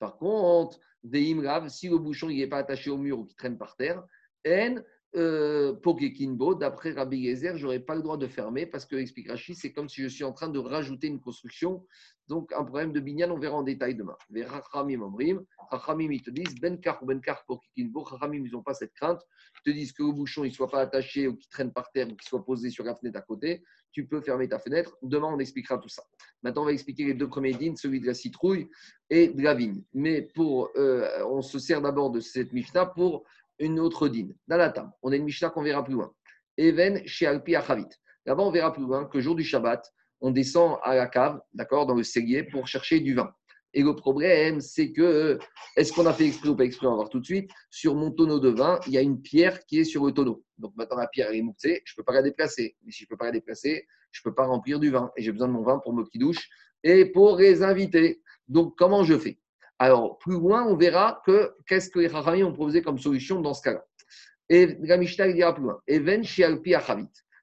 Par contre, des imrav, si le bouchon n'est pas attaché au mur ou qu'il traîne par terre, N, euh, Pokekinbo, d'après Rabbi Gezer, je n'aurais pas le droit de fermer parce que, explique Rachid, c'est comme si je suis en train de rajouter une construction. Donc, un problème de binyan, on verra en détail demain. Les Rachamim Omrim, Rachamim, ils te disent Benkar ou Benkar Pokekinbo. Rachamim, ils n'ont pas cette crainte. Ils te disent que le bouchon ne soit pas attaché ou qu'il traîne par terre ou qu'il soit posé sur la fenêtre à côté. Tu peux fermer ta fenêtre. Demain, on expliquera tout ça. Maintenant, on va expliquer les deux premiers dînes, celui de la citrouille et de la vigne. Mais pour, euh, on se sert d'abord de cette Mishnah pour une autre dîne. Dans la table, on a une Mishnah qu'on verra plus loin. Even chez Alpi Achavit. Là-bas, on verra plus loin que jour du Shabbat, on descend à la cave, d'accord, dans le cellier pour chercher du vin. Et le problème, c'est que, est-ce qu'on a fait exprès ou pas exprès On va voir tout de suite. Sur mon tonneau de vin, il y a une pierre qui est sur le tonneau. Donc maintenant, la pierre, est mouxée, je ne peux pas la déplacer. Mais si je ne peux pas la déplacer, je ne peux pas remplir du vin. Et j'ai besoin de mon vin pour me petit douche et pour les invités. Donc, comment je fais? Alors, plus loin, on verra que qu'est-ce que les Chachamim ont proposé comme solution dans ce cas-là. Et la dira plus loin. Even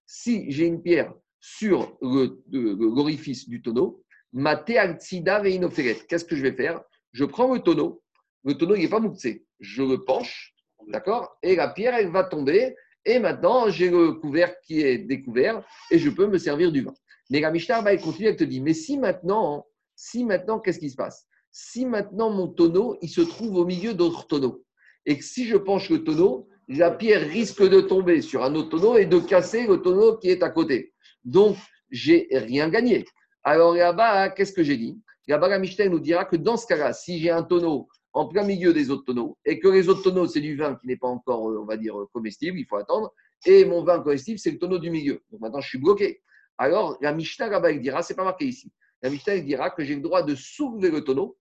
Si j'ai une pierre sur l'orifice du tonneau, Qu'est-ce que je vais faire? Je prends le tonneau. Le tonneau, n'est pas mouxé. Je le penche, d'accord? Et la pierre, elle va tomber. Et maintenant, j'ai le couvercle qui est découvert et je peux me servir du vin. Mais la Mishnah, elle continue, elle te dit, mais si maintenant, si maintenant, qu'est-ce qui se passe? Si maintenant mon tonneau, il se trouve au milieu d'autres tonneaux, et que si je penche le tonneau, la pierre risque de tomber sur un autre tonneau et de casser le tonneau qui est à côté. Donc, j'ai rien gagné. Alors là-bas, qu'est-ce que j'ai dit? Là-bas, la Mishnah nous dira que dans ce cas-là, si j'ai un tonneau en plein milieu des autres tonneaux et que les autres tonneaux, c'est du vin qui n'est pas encore, euh, on va dire, comestible, il faut attendre, et mon vin comestible, c'est le tonneau du milieu. Donc maintenant, je suis bloqué. Alors, la Mishnah là-bas, elle dira, c'est pas marqué ici. La Mishnah, elle dira que j'ai le droit de soulever le tonneau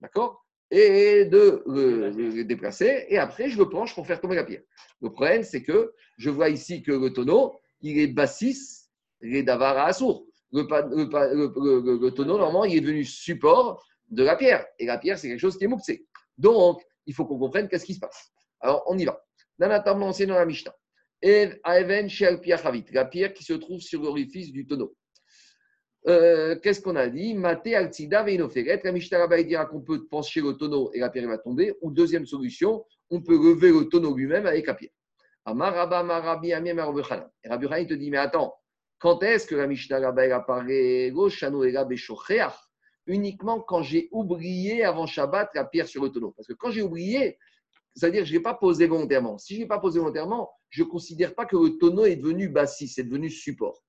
D'accord? Et de le, déplacer. Et après, je le penche pour faire tomber la pierre. Le problème, c'est que je vois ici que le tonneau, il est bassis, il est d'avara à sourd. Le, le, tonneau, normalement, il est devenu support de la pierre. Et la pierre, c'est quelque chose qui est mouxé. Donc, il faut qu'on comprenne qu'est-ce qui se passe. Alors, on y va. Dans la table dans la Mishnah. La pierre qui se trouve sur l'orifice du tonneau. Euh, qu'est-ce qu'on a dit? Maté altida veinoferet. La Mishnah dira qu'on peut pencher le tonneau et la pierre va tomber. Ou deuxième solution, on peut lever le tonneau lui-même avec la pierre. Amaraba marabi amiem Et Rabbi te dit, mais attends, quand est-ce que la Mishnah Rabbi apparaît Uniquement quand j'ai oublié avant Shabbat la pierre sur le tonneau. Parce que quand j'ai oublié, c'est-à-dire que je ne l'ai pas posé volontairement. Si je ne l'ai pas posé volontairement, je ne considère pas que le tonneau est devenu bassis, c'est devenu support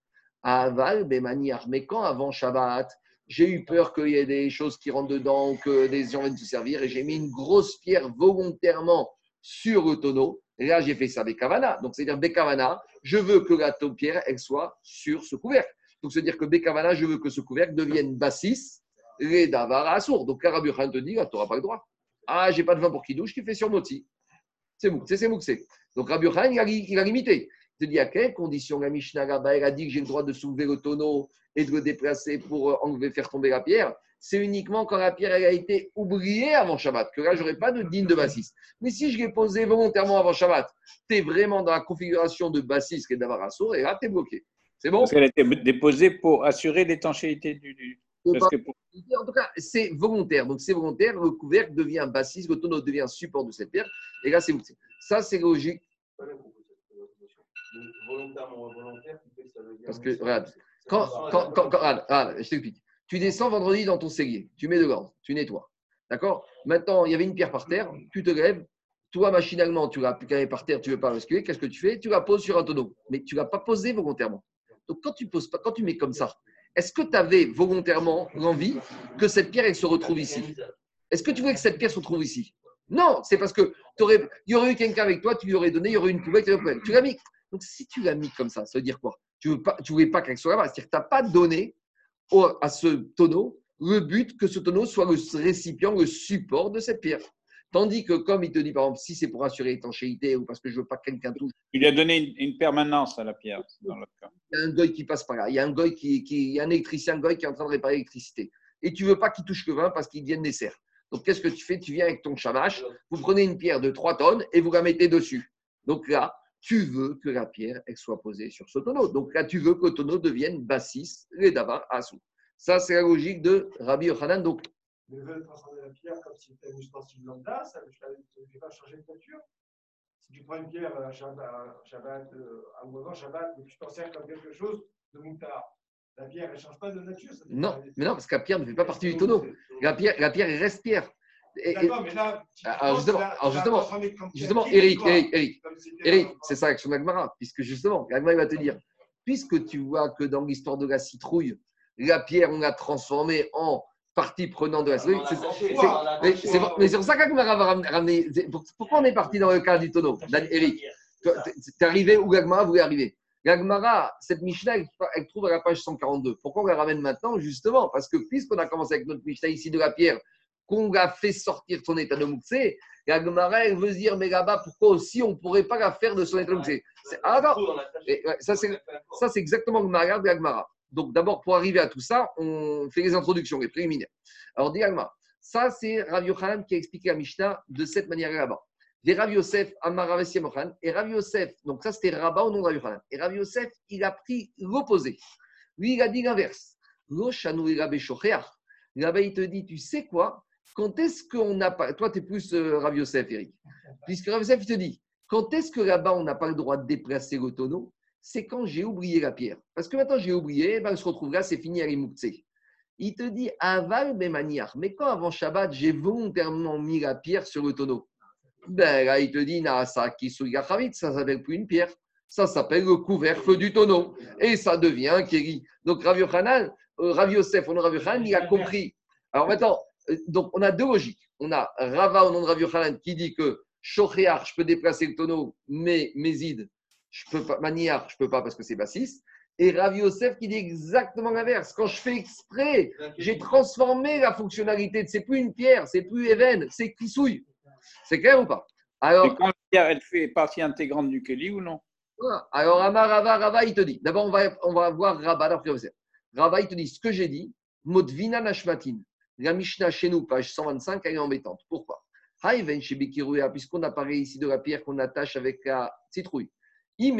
à Aval, Bémaniar. Mais quand avant Shabbat, j'ai eu peur qu'il y ait des choses qui rentrent dedans, que des gens viennent se servir, et j'ai mis une grosse pierre volontairement sur le tonneau. Et là, j'ai fait ça avec Kavana. Donc, c'est-à-dire Bekavana, je veux que la pierre, elle soit sur ce couvercle. Donc, c'est-à-dire que Bekavana, je veux que ce couvercle devienne bassis, les davara sourd. Donc, Karabu te dit, ah, tu n'auras pas le droit. Ah, j'ai pas de vin pour qui douche, tu fais sur Moti. C'est mou, c'est mou, c'est. Donc, Rabbi il il a limité te dis à quelles conditions la Mishnah là elle a dit que j'ai le droit de soulever le tonneau et de le déplacer pour euh, enlever, faire tomber la pierre? C'est uniquement quand la pierre elle a été oubliée avant Shabbat, que là, je n'aurai pas de digne de bassiste. Mais si je l'ai posé volontairement avant Shabbat, tu es vraiment dans la configuration de bassiste qui est d'avoir un et là, tu es bloqué. C'est bon? Parce qu'elle a été déposée pour assurer l'étanchéité du. En tout cas, c'est volontaire. Donc, c'est volontaire. Le couvercle devient bassiste, le tonneau devient support de cette pierre. Et là, c'est Ça, c'est logique volontairement ou involontaire, Parce que, regarde, quand, quand, quand, regarde, je t'explique. Tu descends vendredi dans ton cellier, tu mets de l'ordre, tu nettoies. D'accord? Maintenant, il y avait une pierre par terre, tu te lèves, toi, machinalement, tu l'as plus par terre, tu ne veux pas rescuer, qu'est-ce que tu fais? Tu la poses sur un tonneau, mais tu ne l'as pas posé volontairement. Donc, quand tu, poses pas, quand tu mets comme ça, est-ce que tu avais volontairement l'envie que cette pierre elle se retrouve ici? Est-ce que tu voulais que cette pierre se retrouve ici? Non, c'est parce que il y aurait eu quelqu'un avec toi, tu lui aurais donné, il y aurait eu une poubelle, tu l'as mis. Donc, si tu l'as mis comme ça, ça veut dire quoi? Tu ne voulais pas qu'elle soit là-bas. C'est-à-dire que tu n'as pas donné à ce tonneau le but que ce tonneau soit le récipient, le support de cette pierre. Tandis que, comme il te dit, par exemple, si c'est pour assurer l'étanchéité ou parce que je ne veux pas que quelqu'un touche. Il a donné une, permanence à la pierre, dans cas. Il y a un goy qui passe par là. Il y a un goy qui, il y a un électricien, un goy qui est en train de réparer l'électricité. Et tu ne veux pas qu'il touche le vin parce qu'il vienne des serres. Donc, qu'est-ce que tu fais? Tu viens avec ton chamache, vous prenez une pierre de 3 tonnes et vous la mettez dessus. Donc là, tu veux que la pierre elle soit posée sur ce tonneau. Donc là, tu veux que le tonneau devienne bassis, les dava asou. Ça, c'est la logique de Rabbi Yochanan. Donc, mais veulent transformer la pierre comme si c'était un ustensile lambda, ça ne vais pas changer de nature si tu prends une pierre à Shabbat, Shabbat euh, à un Shabbat, que tu t'en sers comme quelque chose de moutar, la pierre, elle ne change pas de nature Non, mais non, parce que la pierre ne fait pas partie du tonneau. La pierre, la pierre elle reste pierre. D'accord, mais là, alors justement, alors justement, justement Eric, Eric, Eric, Eric, c'est ça l'action d'Agmara, puisque justement, Agmara va te dire, puisque tu vois que dans l'histoire de la citrouille, la pierre, on l'a transformée en partie prenante de la citrouille. Mais c'est pour ça qu'Agmara va ramener. Pourquoi on est parti dans le cas du tonneau Eric, tu es arrivé où Agmara voulait arriver? L'Agmara, cette Mishnah, elle, trouve à la page 142. Pourquoi on la ramène maintenant Justement, parce que puisqu'on a commencé avec notre Mishnah ici de la pierre, qu'on a fait sortir son état de Mouxé, l'Agmara, elle veut dire, mais là-bas, pourquoi aussi on ne pourrait pas la faire de son état de Mouxé ah, Ça, c'est exactement le mariage de l'Agmara. Donc, d'abord, pour arriver à tout ça, on fait les introductions, les préliminaires. Alors, dit ça, c'est Rav Yochanan qui a expliqué la Mishnah de cette manière là-bas. Des Rav Yosef, Amar Et Rav Yosef, donc ça c'était Rabat au nom de Rav Yochanan. Et Rav Yosef, il a pris l'opposé. Lui, il a dit l'inverse. Là-bas, il te dit, tu sais quoi? Quand est-ce qu'on n'a pas. Toi, tu es plus euh, Rav Yosef, Eric. Puisque Rav Yosef, il te dit, quand est-ce que là-bas, on n'a pas le droit de déplacer le tonneau C'est quand j'ai oublié la pierre. Parce que maintenant, j'ai oublié, eh ben, on se retrouve là, c'est fini à l'imoukse. Il te dit, aval manières. Mais quand avant Shabbat, j'ai volontairement mis la pierre sur le tonneau ben, là, il te dit, ça qui ça s'appelle plus une pierre, ça s'appelle le couvercle du tonneau. Et ça devient un kéri. Donc, Rav Yochanan, euh, Rav Yosef, on Rav Yochanan, il a compris. Alors maintenant, donc on a deux logiques. On a Rava au nom de Rav Yochanan qui dit que Shochéar, je peux déplacer le tonneau, mais Mézid, je peux pas, Maniar, je peux pas parce que c'est bassiste. Et Rav Yosef qui dit exactement l'inverse. Quand je fais exprès, j'ai transformé la fonctionnalité. C'est plus une pierre, c'est plus Even, c'est Kisouille. C'est clair ou pas? Alors, quand elle fait partie intégrante du Kelly ou non? Alors, Amar Rava, Rava, il te dit. D'abord, on va, on va voir Rava, d'après Rava, il te dit ce que j'ai dit, Modvina Nashmatin. La Mishnah chez nous, page 125, elle est embêtante. Pourquoi? Puisqu'on a parlé ici de la pierre qu'on attache avec la citrouille. Donc,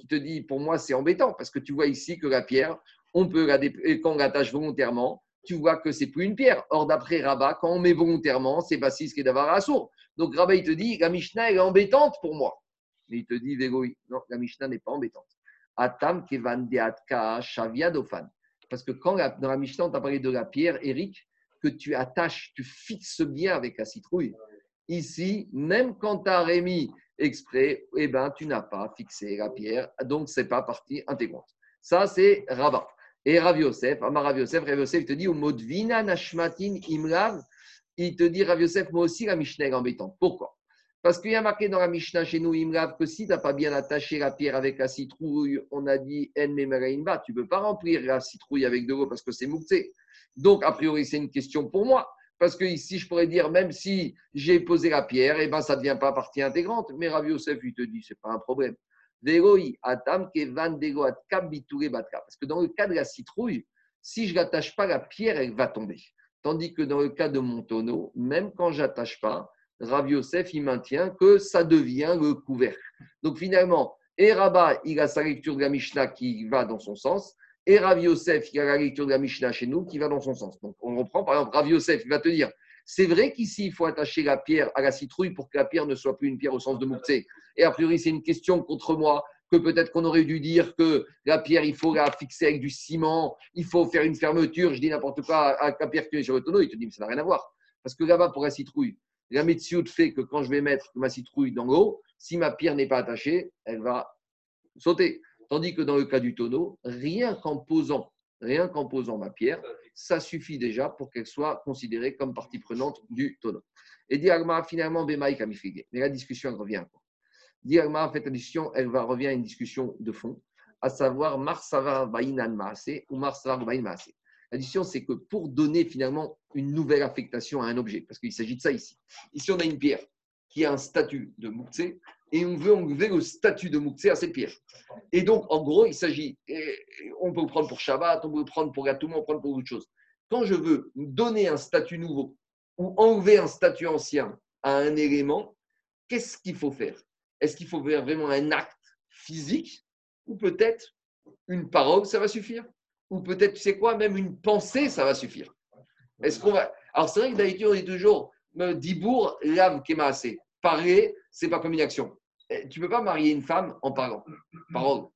il te dit, pour moi, c'est embêtant parce que tu vois ici que la pierre, on peut la quand on l'attache volontairement, tu vois que c'est plus une pierre. Or, d'après Rabat, quand on met volontairement, c'est Bassis qui est d'avoir sourd. Donc, Rabat, il te dit, la Mishnah, est embêtante pour moi. Mais il te dit, Végoï, non, la Mishnah n'est pas embêtante. Atam kevan deatka. Parce que quand dans la Mishnah, on t'a parlé de la pierre, Eric, que tu attaches, tu fixes bien avec la citrouille. Ici, même quand tu as remis exprès, eh ben, tu n'as pas fixé la pierre, donc ce n'est pas partie intégrante. Ça, c'est Rabat. Et Rav Yosef, Amar Rav Yosef, Rav Yosef te dit, au Modvina Nashmatin Imrav, il te dit, Rav Yosef, moi aussi, la Mishnah est embêtante. Pourquoi? Parce qu'il y a marqué dans la Mishnah chez nous, Imrav, que si tu n'as pas bien attaché la pierre avec la citrouille, on a dit En tu ne peux pas remplir la citrouille avec de l'eau parce que c'est mouktsé. Donc, a priori, c'est une question pour moi. Parce que ici, je pourrais dire, même si j'ai posé la pierre, eh ben, ça ne devient pas partie intégrante. Mais Rav Yosef, il te dit, ce n'est pas un problème. Parce que dans le cas de la citrouille, si je n'attache pas la pierre, elle va tomber. Tandis que dans le cas de mon tonneau, même quand je n'attache pas, Rav Yosef, il maintient que ça devient le couvercle. Donc finalement, et Rabat, il a sa lecture de la Mishnah qui va dans son sens, et Rav Yosef, il a la lecture de la Mishnah chez nous qui va dans son sens. Donc on reprend, par exemple, Rav Yosef, il va te dire, c'est vrai qu'ici, il faut attacher la pierre à la citrouille pour que la pierre ne soit plus une pierre au sens de Mouktsé. Et a priori, c'est une question contre moi, que peut-être qu'on aurait dû dire que la pierre, il faut la fixer avec du ciment, il faut faire une fermeture. Je dis n'importe quoi à la pierre qui est sur le tonneau. Il te dit, mais ça n'a rien à voir. Parce que là-bas, pour la citrouille, la médecine fait que quand je vais mettre ma citrouille dans l'eau, si ma pierre n'est pas attachée, elle va sauter. Tandis que dans le cas du tonneau, rien qu'en posant, rien qu'en posant ma pierre, ça suffit déjà pour qu'elle soit considérée comme partie prenante du tonneau. Et Diagma, finalement, Bemaï Kamifrigué. Mais la discussion revient encore. Diagma, en fait, la discussion, elle va revient à une discussion de fond, à savoir Marsava Bainan Maase ou Marsava Bain Maase. La c'est que pour donner finalement une nouvelle affectation à un objet, parce qu'il s'agit de ça ici. Ici, on a une pierre qui a un statut de Moukse et on veut enlever le statut de Moukse à cette pierre. Et donc, en gros, il s'agit, on peut prendre pour Shabbat, on peut prendre pour Gatoum, on peut prendre pour autre chose. Quand je veux donner un statut nouveau ou enlever un statut ancien à un élément, qu'est-ce qu'il faut faire? Est-ce qu'il faut faire vraiment un acte physique ou peut-être une parole, ça va suffire? Ou peut-être, tu sais quoi, même une pensée, ça va suffire Est-ce qu'on va Alors, c'est vrai que d'habitude, on dit toujours dibour, l'âme qui m'a assez. Parler, c'est pas comme une action. Eh, Tu peux pas marier une femme en parlant. Parole.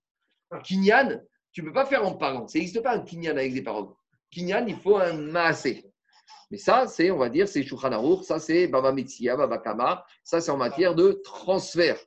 Kinyan, tu peux pas faire en parlant. Ça n'existe pas un kinyan avec des paroles. Kinyan, il faut un maasé. Mais ça, c'est, on va dire, c'est Shulchan ça c'est Baba Metzia, Baba Kama, ça c'est en matière de transfert.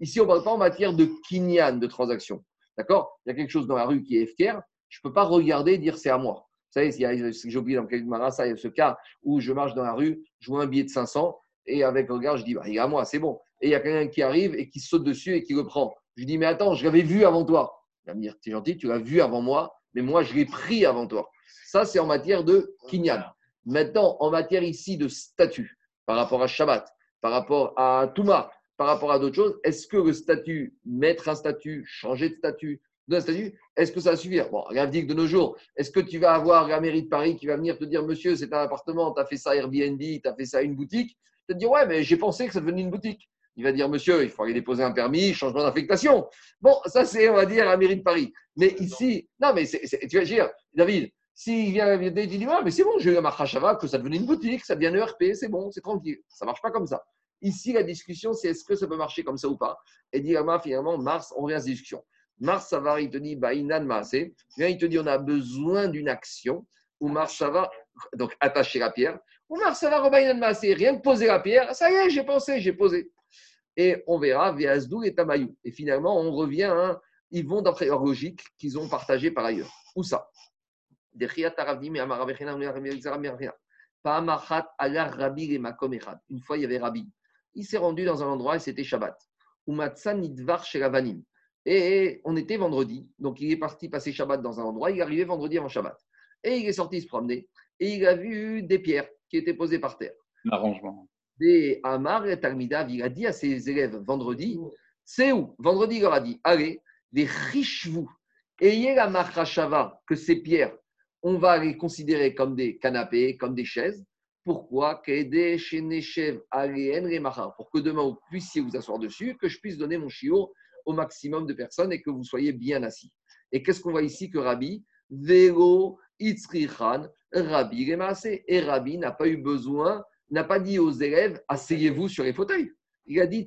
Ici, on ne parle pas en matière de kinyan, de transaction. D'accord? Il y a quelque chose dans la rue qui est FKR, je ne peux pas regarder et dire c'est à moi. Vous savez, j'ai oublié dans quel Marassa, il y a ce cas où je marche dans la rue, je vois un billet de 500 et avec regard, je dis, bah, il est à moi, c'est bon. Et il y a quelqu'un qui arrive et qui saute dessus et qui le prend. Je dis, mais attends, je l'avais vu avant toi. Il va me dire, t'es gentil, tu l'as vu avant moi, mais moi, je l'ai pris avant toi. Ça, c'est en matière de kinyan. Maintenant, en matière ici de statut, par rapport à Shabbat, par rapport à Touma, par rapport à d'autres choses, est-ce que le statut, mettre un statut, changer de statut, est-ce que ça va suffire? Bon, regarde dit que de nos jours, est-ce que tu vas avoir la mairie de Paris qui va venir te dire, monsieur, c'est un appartement, tu as fait ça Airbnb, tu as fait ça une boutique Tu vas te dire, ouais, mais j'ai pensé que ça devenait une boutique. Il va dire, monsieur, il faut aller déposer un permis, changement d'affectation. Bon, ça, c'est, on va dire, la mairie de Paris. Mais ici, non, mais c'est- c'est- tu vas dire, David, s'il vient, il dit, ouais, mais c'est bon, j'ai eu un marchava, que ça devenait une boutique, ça devient ERP, c'est bon, c'est tranquille. Ça marche pas comme ça. Ici, la discussion, c'est est-ce que ça peut marcher comme ça ou pas? Et dit, finalement, Mars, on revient à cette discussion. Mars, ça va, il te dit, bah, inan maasé. Il te dit, on a besoin d'une action. Ou Mars, ça va, donc attacher la pierre. Ou Mars, Robainan maasé. Rien que poser la pierre, ça y est, j'ai pensé, j'ai posé. Et on verra, Véasdou et Tamayou. Et finalement, on revient, ils vont d'après leur logique qu'ils ont partagée par ailleurs. Où ça? Une fois, il y avait Rabbi. Il s'est rendu dans un endroit et c'était Shabbat. Umatsa nidvar chez Ravanim. Et on était vendredi, donc il est parti passer Shabbat dans un endroit. Il est arrivé vendredi avant Shabbat. Et il est sorti se promener. Et il a vu des pierres qui étaient posées par terre. L'arrangement. Des Amar et Talmidav, il a dit à ses élèves vendredi, c'est où? Vendredi, il leur a dit, allez, les riches-vous, ayez la machashava, que ces pierres, on va les considérer comme des canapés, comme des chaises. Pourquoi? Pour que demain vous puissiez vous asseoir dessus, que je puisse donner mon chiot au maximum de personnes et que vous soyez bien assis. Et qu'est-ce qu'on voit ici que Rabbi Vélo, Itzrichan, Rabbi Remassé. Et Rabbi n'a pas eu besoin, n'a pas dit aux élèves, asseyez-vous sur les fauteuils. Il a dit,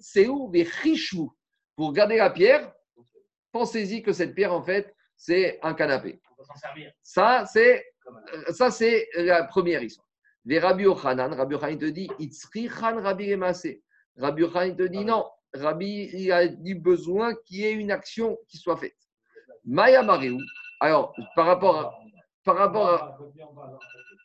les riches-vous Pour garder la pierre, pensez-y que cette pierre, en fait, c'est un canapé. On va s'en servir. Ça, c'est euh, ça, c'est la première histoire. Les Rabbi Yochanan, Rabbi Yochanan te dit, Itzri Khan Rabbi Remassé. Rabbi Yochanan te dit, non, Rabbi, il a dit besoin qu'il y ait une action qui soit faite. Maya Mariou, alors, par rapport à, par rapport à,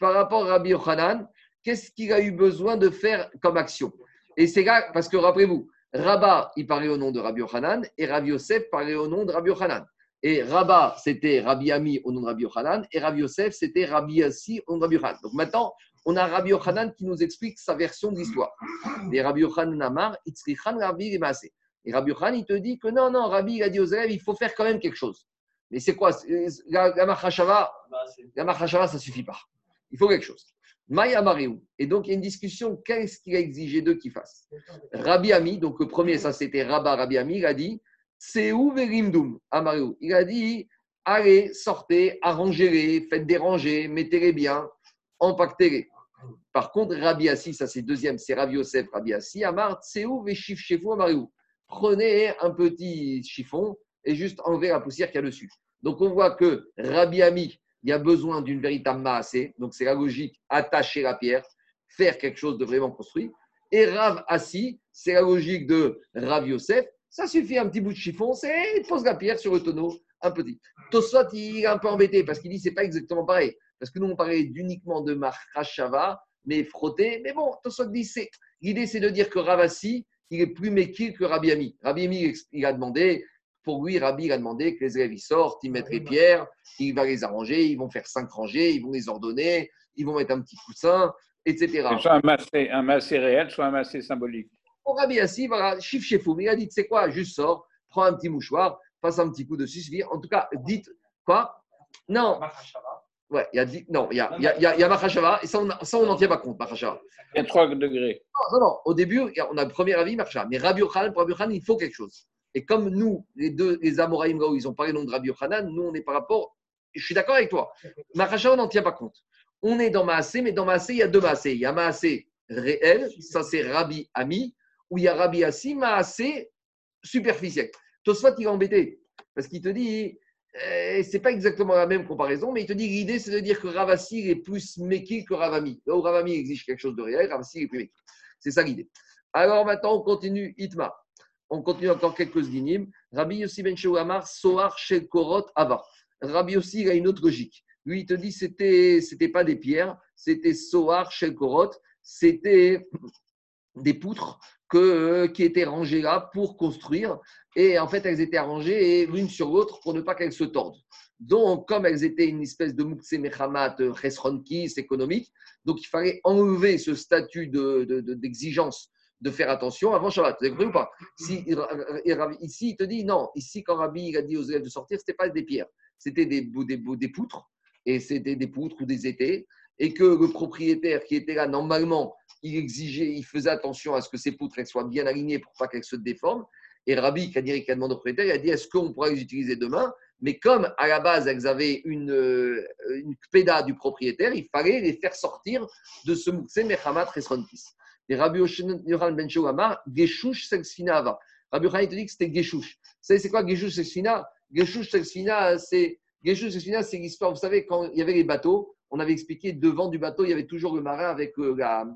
par rapport Rabbi Yochanan, qu'est-ce qu'il a eu besoin de faire comme action? Et c'est là, parce que rappelez-vous, Rabat, il parlait au nom de Rabbi Yochanan et Rabbi Yosef parlait au nom de Rabbi Yochanan. Et Rabat, c'était Rabbi Ami au nom de Rabbi Yochanan et Rabbi Yosef, c'était Rabbi Yassi au nom de Rabbi Yochanan. Donc maintenant, on a Rabbi Yochanan qui nous explique sa version de l'histoire. Et Rabbi Yochanan Amar, Rabbi. Et Rabbi Yochanan, il te dit que non, non, Rabbi, il a dit aux élèves, il faut faire quand même quelque chose. Mais c'est quoi? La, la Machashava, ça ne suffit pas. Il faut quelque chose. Maya Mariou. Et donc, il y a une discussion. Qu'est-ce qu'il a exigé d'eux qu'ils fassent Rabbi Ami, donc le premier, ça c'était Rabba Rabbi Ami, il a dit C'est où Verimdum à Mariou Il a dit Allez, sortez, arrangez-les, faites déranger, mettez-les bien, empaquetez-les. Par contre, Rabbi Assi, ça c'est deuxième, c'est Rabbi Yosef, Rabbi Assi, Amar, où Veshif chez vous à Mariou Prenez un petit chiffon et juste enlevez la poussière qu'il y a dessus. Donc on voit que Rabbi Ami, il y a besoin d'une véritable maasé, donc c'est la logique, attacher la pierre, faire quelque chose de vraiment construit. Et Rav Assi, c'est la logique de Rav Yosef, ça suffit un petit bout de chiffon, c'est il pose la pierre sur le tonneau, un petit. Tosot, il est un peu embêté parce qu'il dit c'est pas exactement pareil. Parce que nous, on parlait uniquement de Mahashava, mais frotté. Mais bon, Tosot dit c'est. L'idée, c'est de dire que Ravassi, il est plus méquille que Rabbi Ami. Rabbi Ami, il a demandé, pour lui, Rabbi, il a demandé que les élèves ils sortent, ils mettent les pierres, il va les arranger, ils vont faire cinq rangées, ils vont les ordonner, ils vont mettre un petit coussin, etc. Que Soit un massé, un massé réel, soit un massé symbolique. Pour Rabbi Assi, voilà, chiffre chez fou. Mais il a dit, tu sais quoi, juste sors, prends un petit mouchoir, passe un petit coup dessus, suffit. En tout cas, dites quoi? Non. Ouais, il y a non, il y a, il y a, il y a, Mahashava, et ça, on ça, on n'en tient pas compte, Mahashava. Il y a 3 degrés. Non, non, non, au début, on a le premier avis, Mahashava. Mais Rabbi Yochanan, pour Rabbi Yochanan, il faut quelque chose. Et comme nous, les deux, les Amoraïm, ils ont parlé nom de Rabbi Yochanan, nous, on est par rapport. Je suis d'accord avec toi. Mahashava, on n'en tient pas compte. On est dans Maasé, mais dans Maasé, il y a deux Maasé. Il y a Maasé réel, ça c'est Rabbi Ami, où il y a Rabbi Assi Maasé superficiel. Tosfot, il est embêté, parce qu'il te dit, c'est pas exactement la même comparaison, mais il te dit l'idée c'est de dire que Ravassi est plus méquille que Ravami. Là où Ravami exige quelque chose de réel, Ravassi est plus méquille. C'est ça l'idée. Alors maintenant, on continue Itma. On continue encore quelques dynimes. Rabbi Yossi ben Amar, Soar Shel Korot Ava. Rabbi Yossi, il a une autre logique. Lui, il te dit c'était c'était pas des pierres, c'était Soar Shel Korot, c'était des poutres que, qui étaient rangées là pour construire. Et en fait, elles étaient arrangées l'une sur l'autre pour ne pas qu'elles se tordent. Donc, comme elles étaient une espèce de Moukse Mechamat Chesronkis économique, donc il fallait enlever ce statut d'exigence de, de, faire attention avant Shabbat. Vous avez compris ou pas? Ici, il te dit non. Ici, quand Rabbi a dit aux élèves de sortir, ce n'était pas des pierres, c'était des, des, des poutres. Et c'était des poutres ou des étés. Et que le propriétaire qui était là, normalement, il exigeait, il faisait attention à ce que ces poutres soient bien alignées pour pas qu'elles se déforment. Et Rabbi, qui a directement au propriétaire, il a dit est-ce qu'on pourra les utiliser demain? Mais comme à la base, elles avaient une, euh, une du propriétaire, il fallait les faire sortir de ce moukse Mechamat Resronkis. Et Rabbi Yoran Ben Amar, Geshush Sexfina. Rabbi Yohan, te dit que c'était Geshush. Vous savez, c'est quoi Geshush Sexfina. Geshush Sexfina, c'est l'histoire. Vous savez, quand il y avait les bateaux, on avait expliqué devant du bateau, il y avait toujours le marin avec euh, la,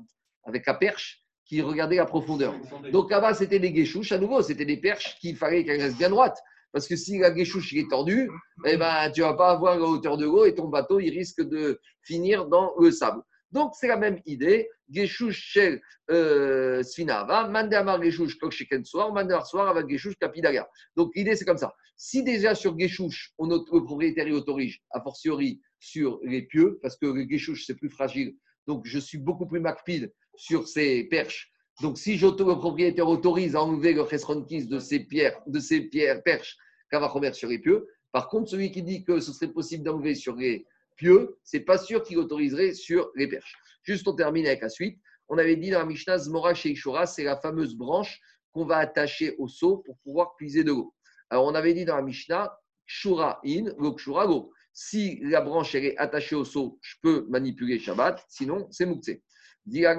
avec la perche qui regardait la profondeur. Donc là-bas, c'était des guéchouches, à nouveau, c'était des perches qu'il fallait qu'elles restent bien droites. Parce que si la guéchouche est tordue, eh ben, tu ne vas pas avoir la hauteur de l'eau et ton bateau, il risque de finir dans le sable. Donc, c'est la même idée. Guéchouche chez euh, Sfinava, Mandamar Guéchouche Koksheken Soir, Mandamar Soir avec Guéchouche Kapidaga. Donc, l'idée, c'est comme ça. Si déjà sur Guéchouche, on, le propriétaire y autorise, a fortiori sur les pieux, parce que le Guéchouche, c'est plus fragile, donc je suis beaucoup plus macpile sur ces perches. Donc, si le propriétaire autorise à enlever le chesronkis de ces pierres, de ces pierres perches qu'Avachomer sur les pieux, par contre, celui qui dit que ce serait possible d'enlever sur les pieux, c'est pas sûr qu'il autoriserait sur les perches. Juste, on termine avec la suite. On avait dit dans la Mishnah, Zmora chez c'est la fameuse branche qu'on va attacher au seau pour pouvoir puiser de l'eau. Alors, on avait dit dans la Mishnah, Shura in, Shura go. Si la branche est attachée au seau, je peux manipuler Shabbat, sinon c'est Moukse. Est-ce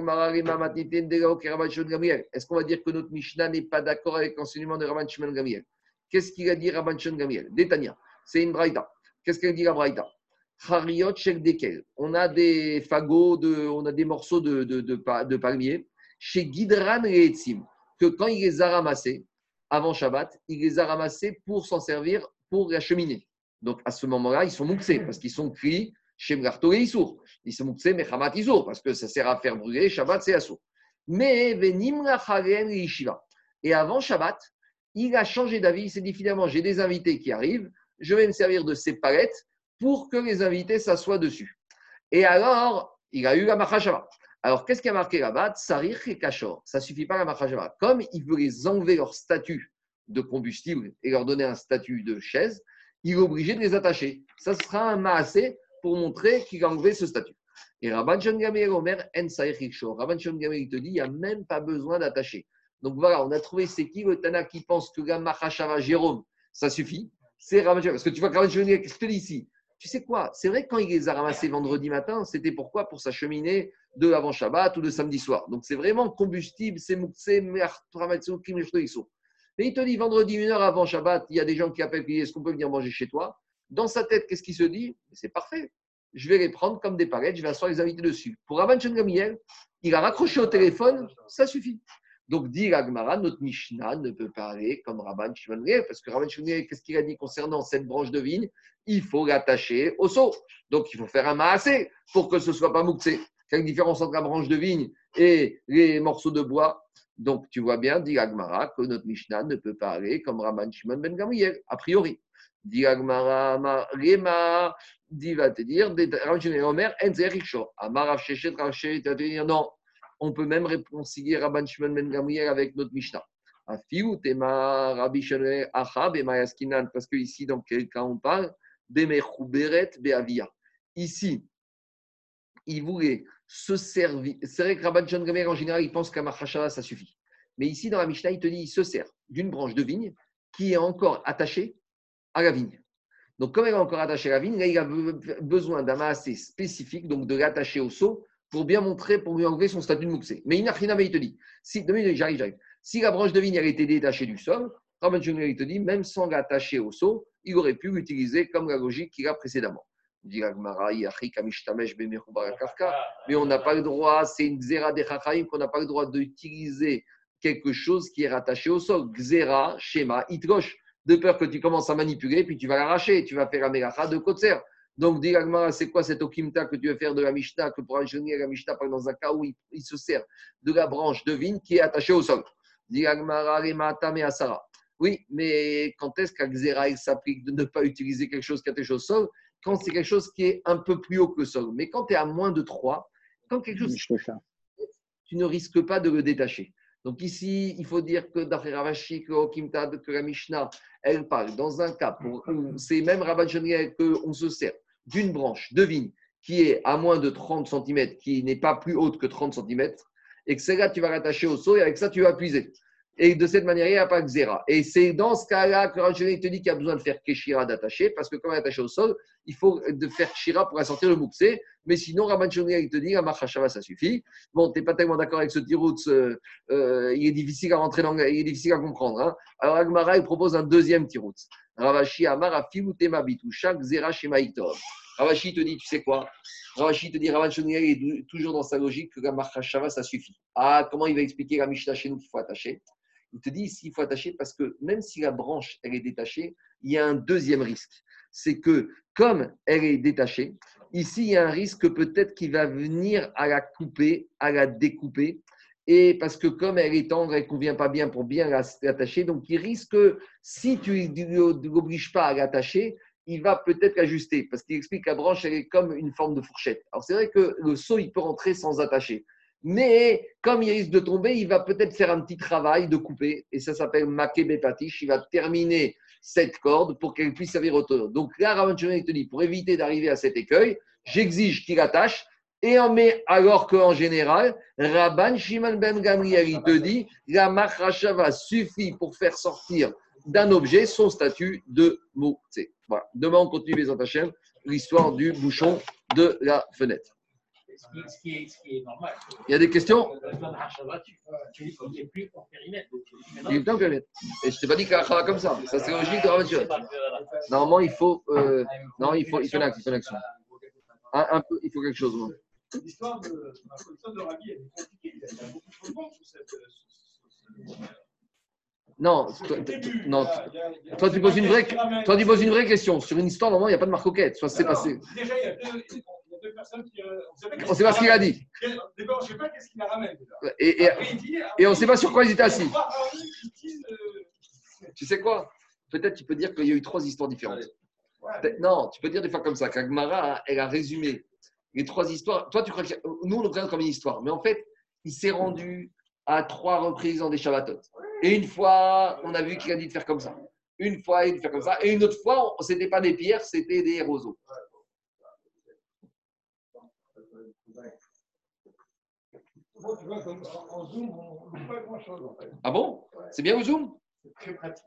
qu'on va dire que notre Mishnah n'est pas d'accord avec l'enseignement de Rabban Shimon Gamiel Qu'est-ce qu'il a dit Rabban Shimon Gamiel Détania, c'est une braïda. Qu'est-ce qu'elle dit la braïda on a des fagots, de, on a des morceaux de, de, de, palmier. Chez Gidran Etzim, que quand il les a ramassés, avant Shabbat, il les a ramassés pour s'en servir pour la cheminée. Donc à ce moment-là, ils sont mouxés parce qu'ils sont cuits chez Mgarto et Issour. Ils sont mouxés, mais Hamat Issour, parce que ça sert à faire brûler. Shabbat, c'est Assour. Mais Venim Et avant Shabbat, il a changé d'avis. Il s'est dit finalement, j'ai des invités qui arrivent, je vais me servir de ces palettes pour que les invités s'assoient dessus. Et alors, il a eu la Machashava. Alors, qu'est-ce qui a marqué là-bas? Sarir et Kachor. Ça suffit pas la Machashava. Comme il veut les enlever leur statut de combustible et leur donner un statut de chaise, il est obligé de les attacher. Ça sera un maasé pour montrer qu'il a enlevé ce statut. Et Rabban Gamir Omer En Rabban Gamir, il te dit il n'y a même pas besoin d'attacher. Donc voilà, on a trouvé c'est qui le Tana qui pense que la Jérôme, ça suffit. C'est Rabban Parce que tu vois, Rabban Gamir, qu'est-ce que je te dis ici? Tu sais quoi? C'est vrai que quand il les a ramassés vendredi matin, c'était pourquoi Pour s'acheminer de avant Shabbat ou de samedi soir. Donc c'est vraiment combustible, c'est Mais il te dit vendredi, une heure avant Shabbat, il y a des gens qui appellent, est-ce qu'on peut venir manger chez toi? Dans sa tête, qu'est-ce qu'il se dit? C'est parfait. Je vais les prendre comme des palettes, je vais asseoir les invités dessus. Pour Rabban Gamiel, il a raccroché au téléphone, ça suffit. Donc, dit Agmara, notre Mishnah ne peut pas aller comme Rabban Shimon parce que Rabban Shimon qu'est-ce qu'il a dit concernant cette branche de vigne? Il faut l'attacher au seau. Donc, il faut faire un maassé pour que ce ne soit pas mouxé. Quelle différence entre la branche de vigne et les morceaux de bois? Donc, tu vois bien, dit Agmara, que notre Mishnah ne peut pas aller comme Rabban Shimon ben Gamriel, a priori. Dit Agmara, Rema, dit va te dire, Shimon Omer, Enzer te dire non on peut même réconcilier Rabban Shimon Ben Gamriel avec notre Mishnah. Parce que ici, dans quel cas on parle? Ici, il voulait se servir. C'est vrai que Rabban Shimon Gamriel, en général, il pense qu'à Machashava, ça suffit. Mais ici, dans la Mishnah, il te dit il se sert d'une branche de vigne qui est encore attachée à la vigne. Donc, comme elle est encore attachée à la vigne, il a besoin d'un assez spécifique, donc de l'attacher au seau pour bien montrer, pour lui enlever son statut de Mouxé. Mais Inachina, il te dit, si, j'arrive, j'arrive. Si la branche de vigne elle était détachée du sol, Rabban il te dit, même sans l'attacher au seau, il aurait pu l'utiliser comme la logique qu'il a précédemment. Mais on n'a pas le droit, c'est une Xéra des Chachaim qu'on n'a pas le droit d'utiliser quelque chose qui est rattaché au sol. Xéra, schéma, itroche. De peur que tu commences à manipuler, puis tu vas l'arracher, tu vas faire un mélacha de Kotser. Donc, dit c'est quoi cette okimta que tu veux faire de la Mishnah, que pour ingénier la Mishnah, par dans un cas où il, il, se sert de la branche de vigne qui est attachée au sol? Dit Asara. Oui, mais quand est-ce qu'à Xéra, il s'applique de ne pas utiliser quelque chose qui est attaché au sol Quand c'est quelque chose qui est un peu plus haut que le sol? Mais quand tu es à moins de 3, quand quelque chose. Tu ne risques pas de le détacher. Donc ici, il faut dire que d'après Ravashi, que, que la Mishnah, elle parle dans un cas où c'est même Rabban qu'on se sert d'une branche de vigne qui est à moins de 30 cm, qui n'est pas plus haute que 30 cm, et que celle-là, tu vas rattacher au sol et avec ça, tu vas puiser. Et de cette manière, il n'y a pas de zéra. Et c'est dans ce cas-là que Rachel te dit qu'il y a besoin de faire Keshira d'attacher, parce que quand on est attaché au sol, il faut de faire Shira pour sortir le Mouxé. Mais sinon, Rabban il te dit, la Machashava, ça suffit. Bon, tu n'es pas tellement d'accord avec ce tirout, euh, euh, il est difficile à rentrer dans, il est difficile à comprendre. Hein. Alors, Agmara, propose un deuxième tirout. Ravashi Amar Afimutema Bitusha Xera Shema Ravashi te dit, tu sais quoi? Ravashi te dit, Rabban est toujours dans sa logique que la Machashava, ça suffit. Ah, comment il va expliquer la Mishnah chez nous qu'il faut attacher? Il te dit s'il faut attacher parce que même si la branche elle est détachée, il y a un deuxième risque. C'est que comme elle est détachée, ici il y a un risque peut-être qu'il va venir à la couper, à la découper. Et parce que comme elle est tendre, elle ne convient pas bien pour bien l'attacher, donc il risque, si tu ne l'obliges pas à l'attacher, il va peut-être l'ajuster. Parce qu'il explique que la branche, est comme une forme de fourchette. Alors c'est vrai que le seau, il peut rentrer sans attacher. Mais comme il risque de tomber, il va peut-être faire un petit travail de couper, et ça s'appelle makebe patish. Il va terminer cette corde pour qu'elle puisse servir au Donc là, Ravan te dit, pour éviter d'arriver à cet écueil, j'exige qu'il attache, et en met, alors qu'en général, Rabban Shimon Ben Gamriel, te dit, la machrachava suffit pour faire sortir d'un objet son statut de mot. Voilà. Demain, on continue les Hachem, l'histoire du bouchon de la fenêtre ce qui, est, ce qui est normal. Il y a des questions Tu n'es plus en périmètre. Il est plus en périmètre. Et je ne t'ai pas dit qu'il y comme ça. Ça, c'est logique de Rav Normalement, il faut. Euh, non, il faut, il faut une action. action. Un, un, peu, il faut quelque chose. L'histoire de, de Rabbi est compliquée. Il y a beaucoup de sur cette. Non, toi, non, toi tu poses une vraie, toi tu poses une vraie question sur une histoire. Normalement, il n'y a pas de marcoquette. Soit c'est passé. Déjà, il y a deux, personnes qui. Euh, on ne sait pas ce qu'il a dit. D'abord, je ne sais pas qu'est-ce qu'il a ramené. Et, et, et on ne sait pas sur quoi ils étaient assis. Tu sais quoi? Peut-être tu peux dire qu'il y a eu trois histoires différentes. Non, tu peux dire des fois comme ça, qu'Agmara, elle a résumé les trois histoires. Toi, tu crois que nous, on le présente comme une histoire. Mais en fait, il s'est rendu à trois reprises dans des Shabbatot. Et une fois, on a vu qu'il a dit de faire comme ça. Une fois, il a dit de faire comme ça. Et une autre fois, ce n'était pas des pierres, c'était des roseaux. En Zoom, on ne pas grand-chose en fait. Ah bon? C'est bien au Zoom? C'est très pratique.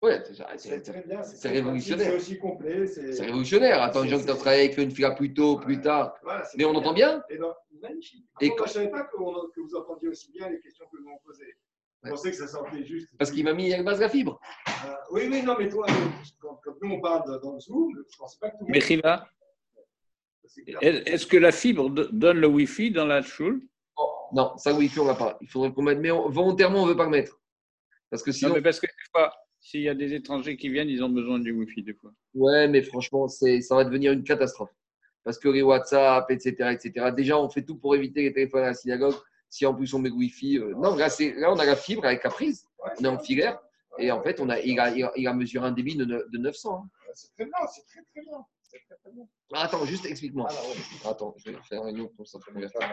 Oui, c'est révolutionnaire. C'est aussi complet. C'est révolutionnaire. Attends, les gens qui travaillé avec une fila plus tôt, plus tard. Mais on entend bien Et ben, magnifique. Et quand... je ne savais pas que, vous entendiez aussi bien les questions que nous on posait. Je pensais que ça sortait juste. Parce qu'il m'a mis une base la fibre. Euh, oui, oui, non, mais toi, quand, nous on parle dans le Zoom, je ne pensais pas que tout le monde. Est-ce que la fibre donne le Wi-Fi dans la choule Non, ça Wi-Fi, on ne va pas. Il faudrait qu'on mette, mais volontairement, on ne veut pas le mettre. Parce que sinon. Non, mais parce que des fois, s'il y a des étrangers qui viennent, ils ont besoin du Wi-Fi des fois. Ouais, mais franchement, ça va devenir une catastrophe. Parce que les WhatsApp, etc., etc. Déjà, on fait tout pour éviter les téléphones à la synagogue. Si en plus on met Wi-Fi. Euh, non, là, là, on a la fibre avec la prise. On est en filaire. Et en fait, on a, il, a, il a mesuré un débit de, de 900. Hein. C'est très bien, c'est très très bien. Ah, attends, juste explique-moi. Ah, Attends, je vais faire un autre pour ça.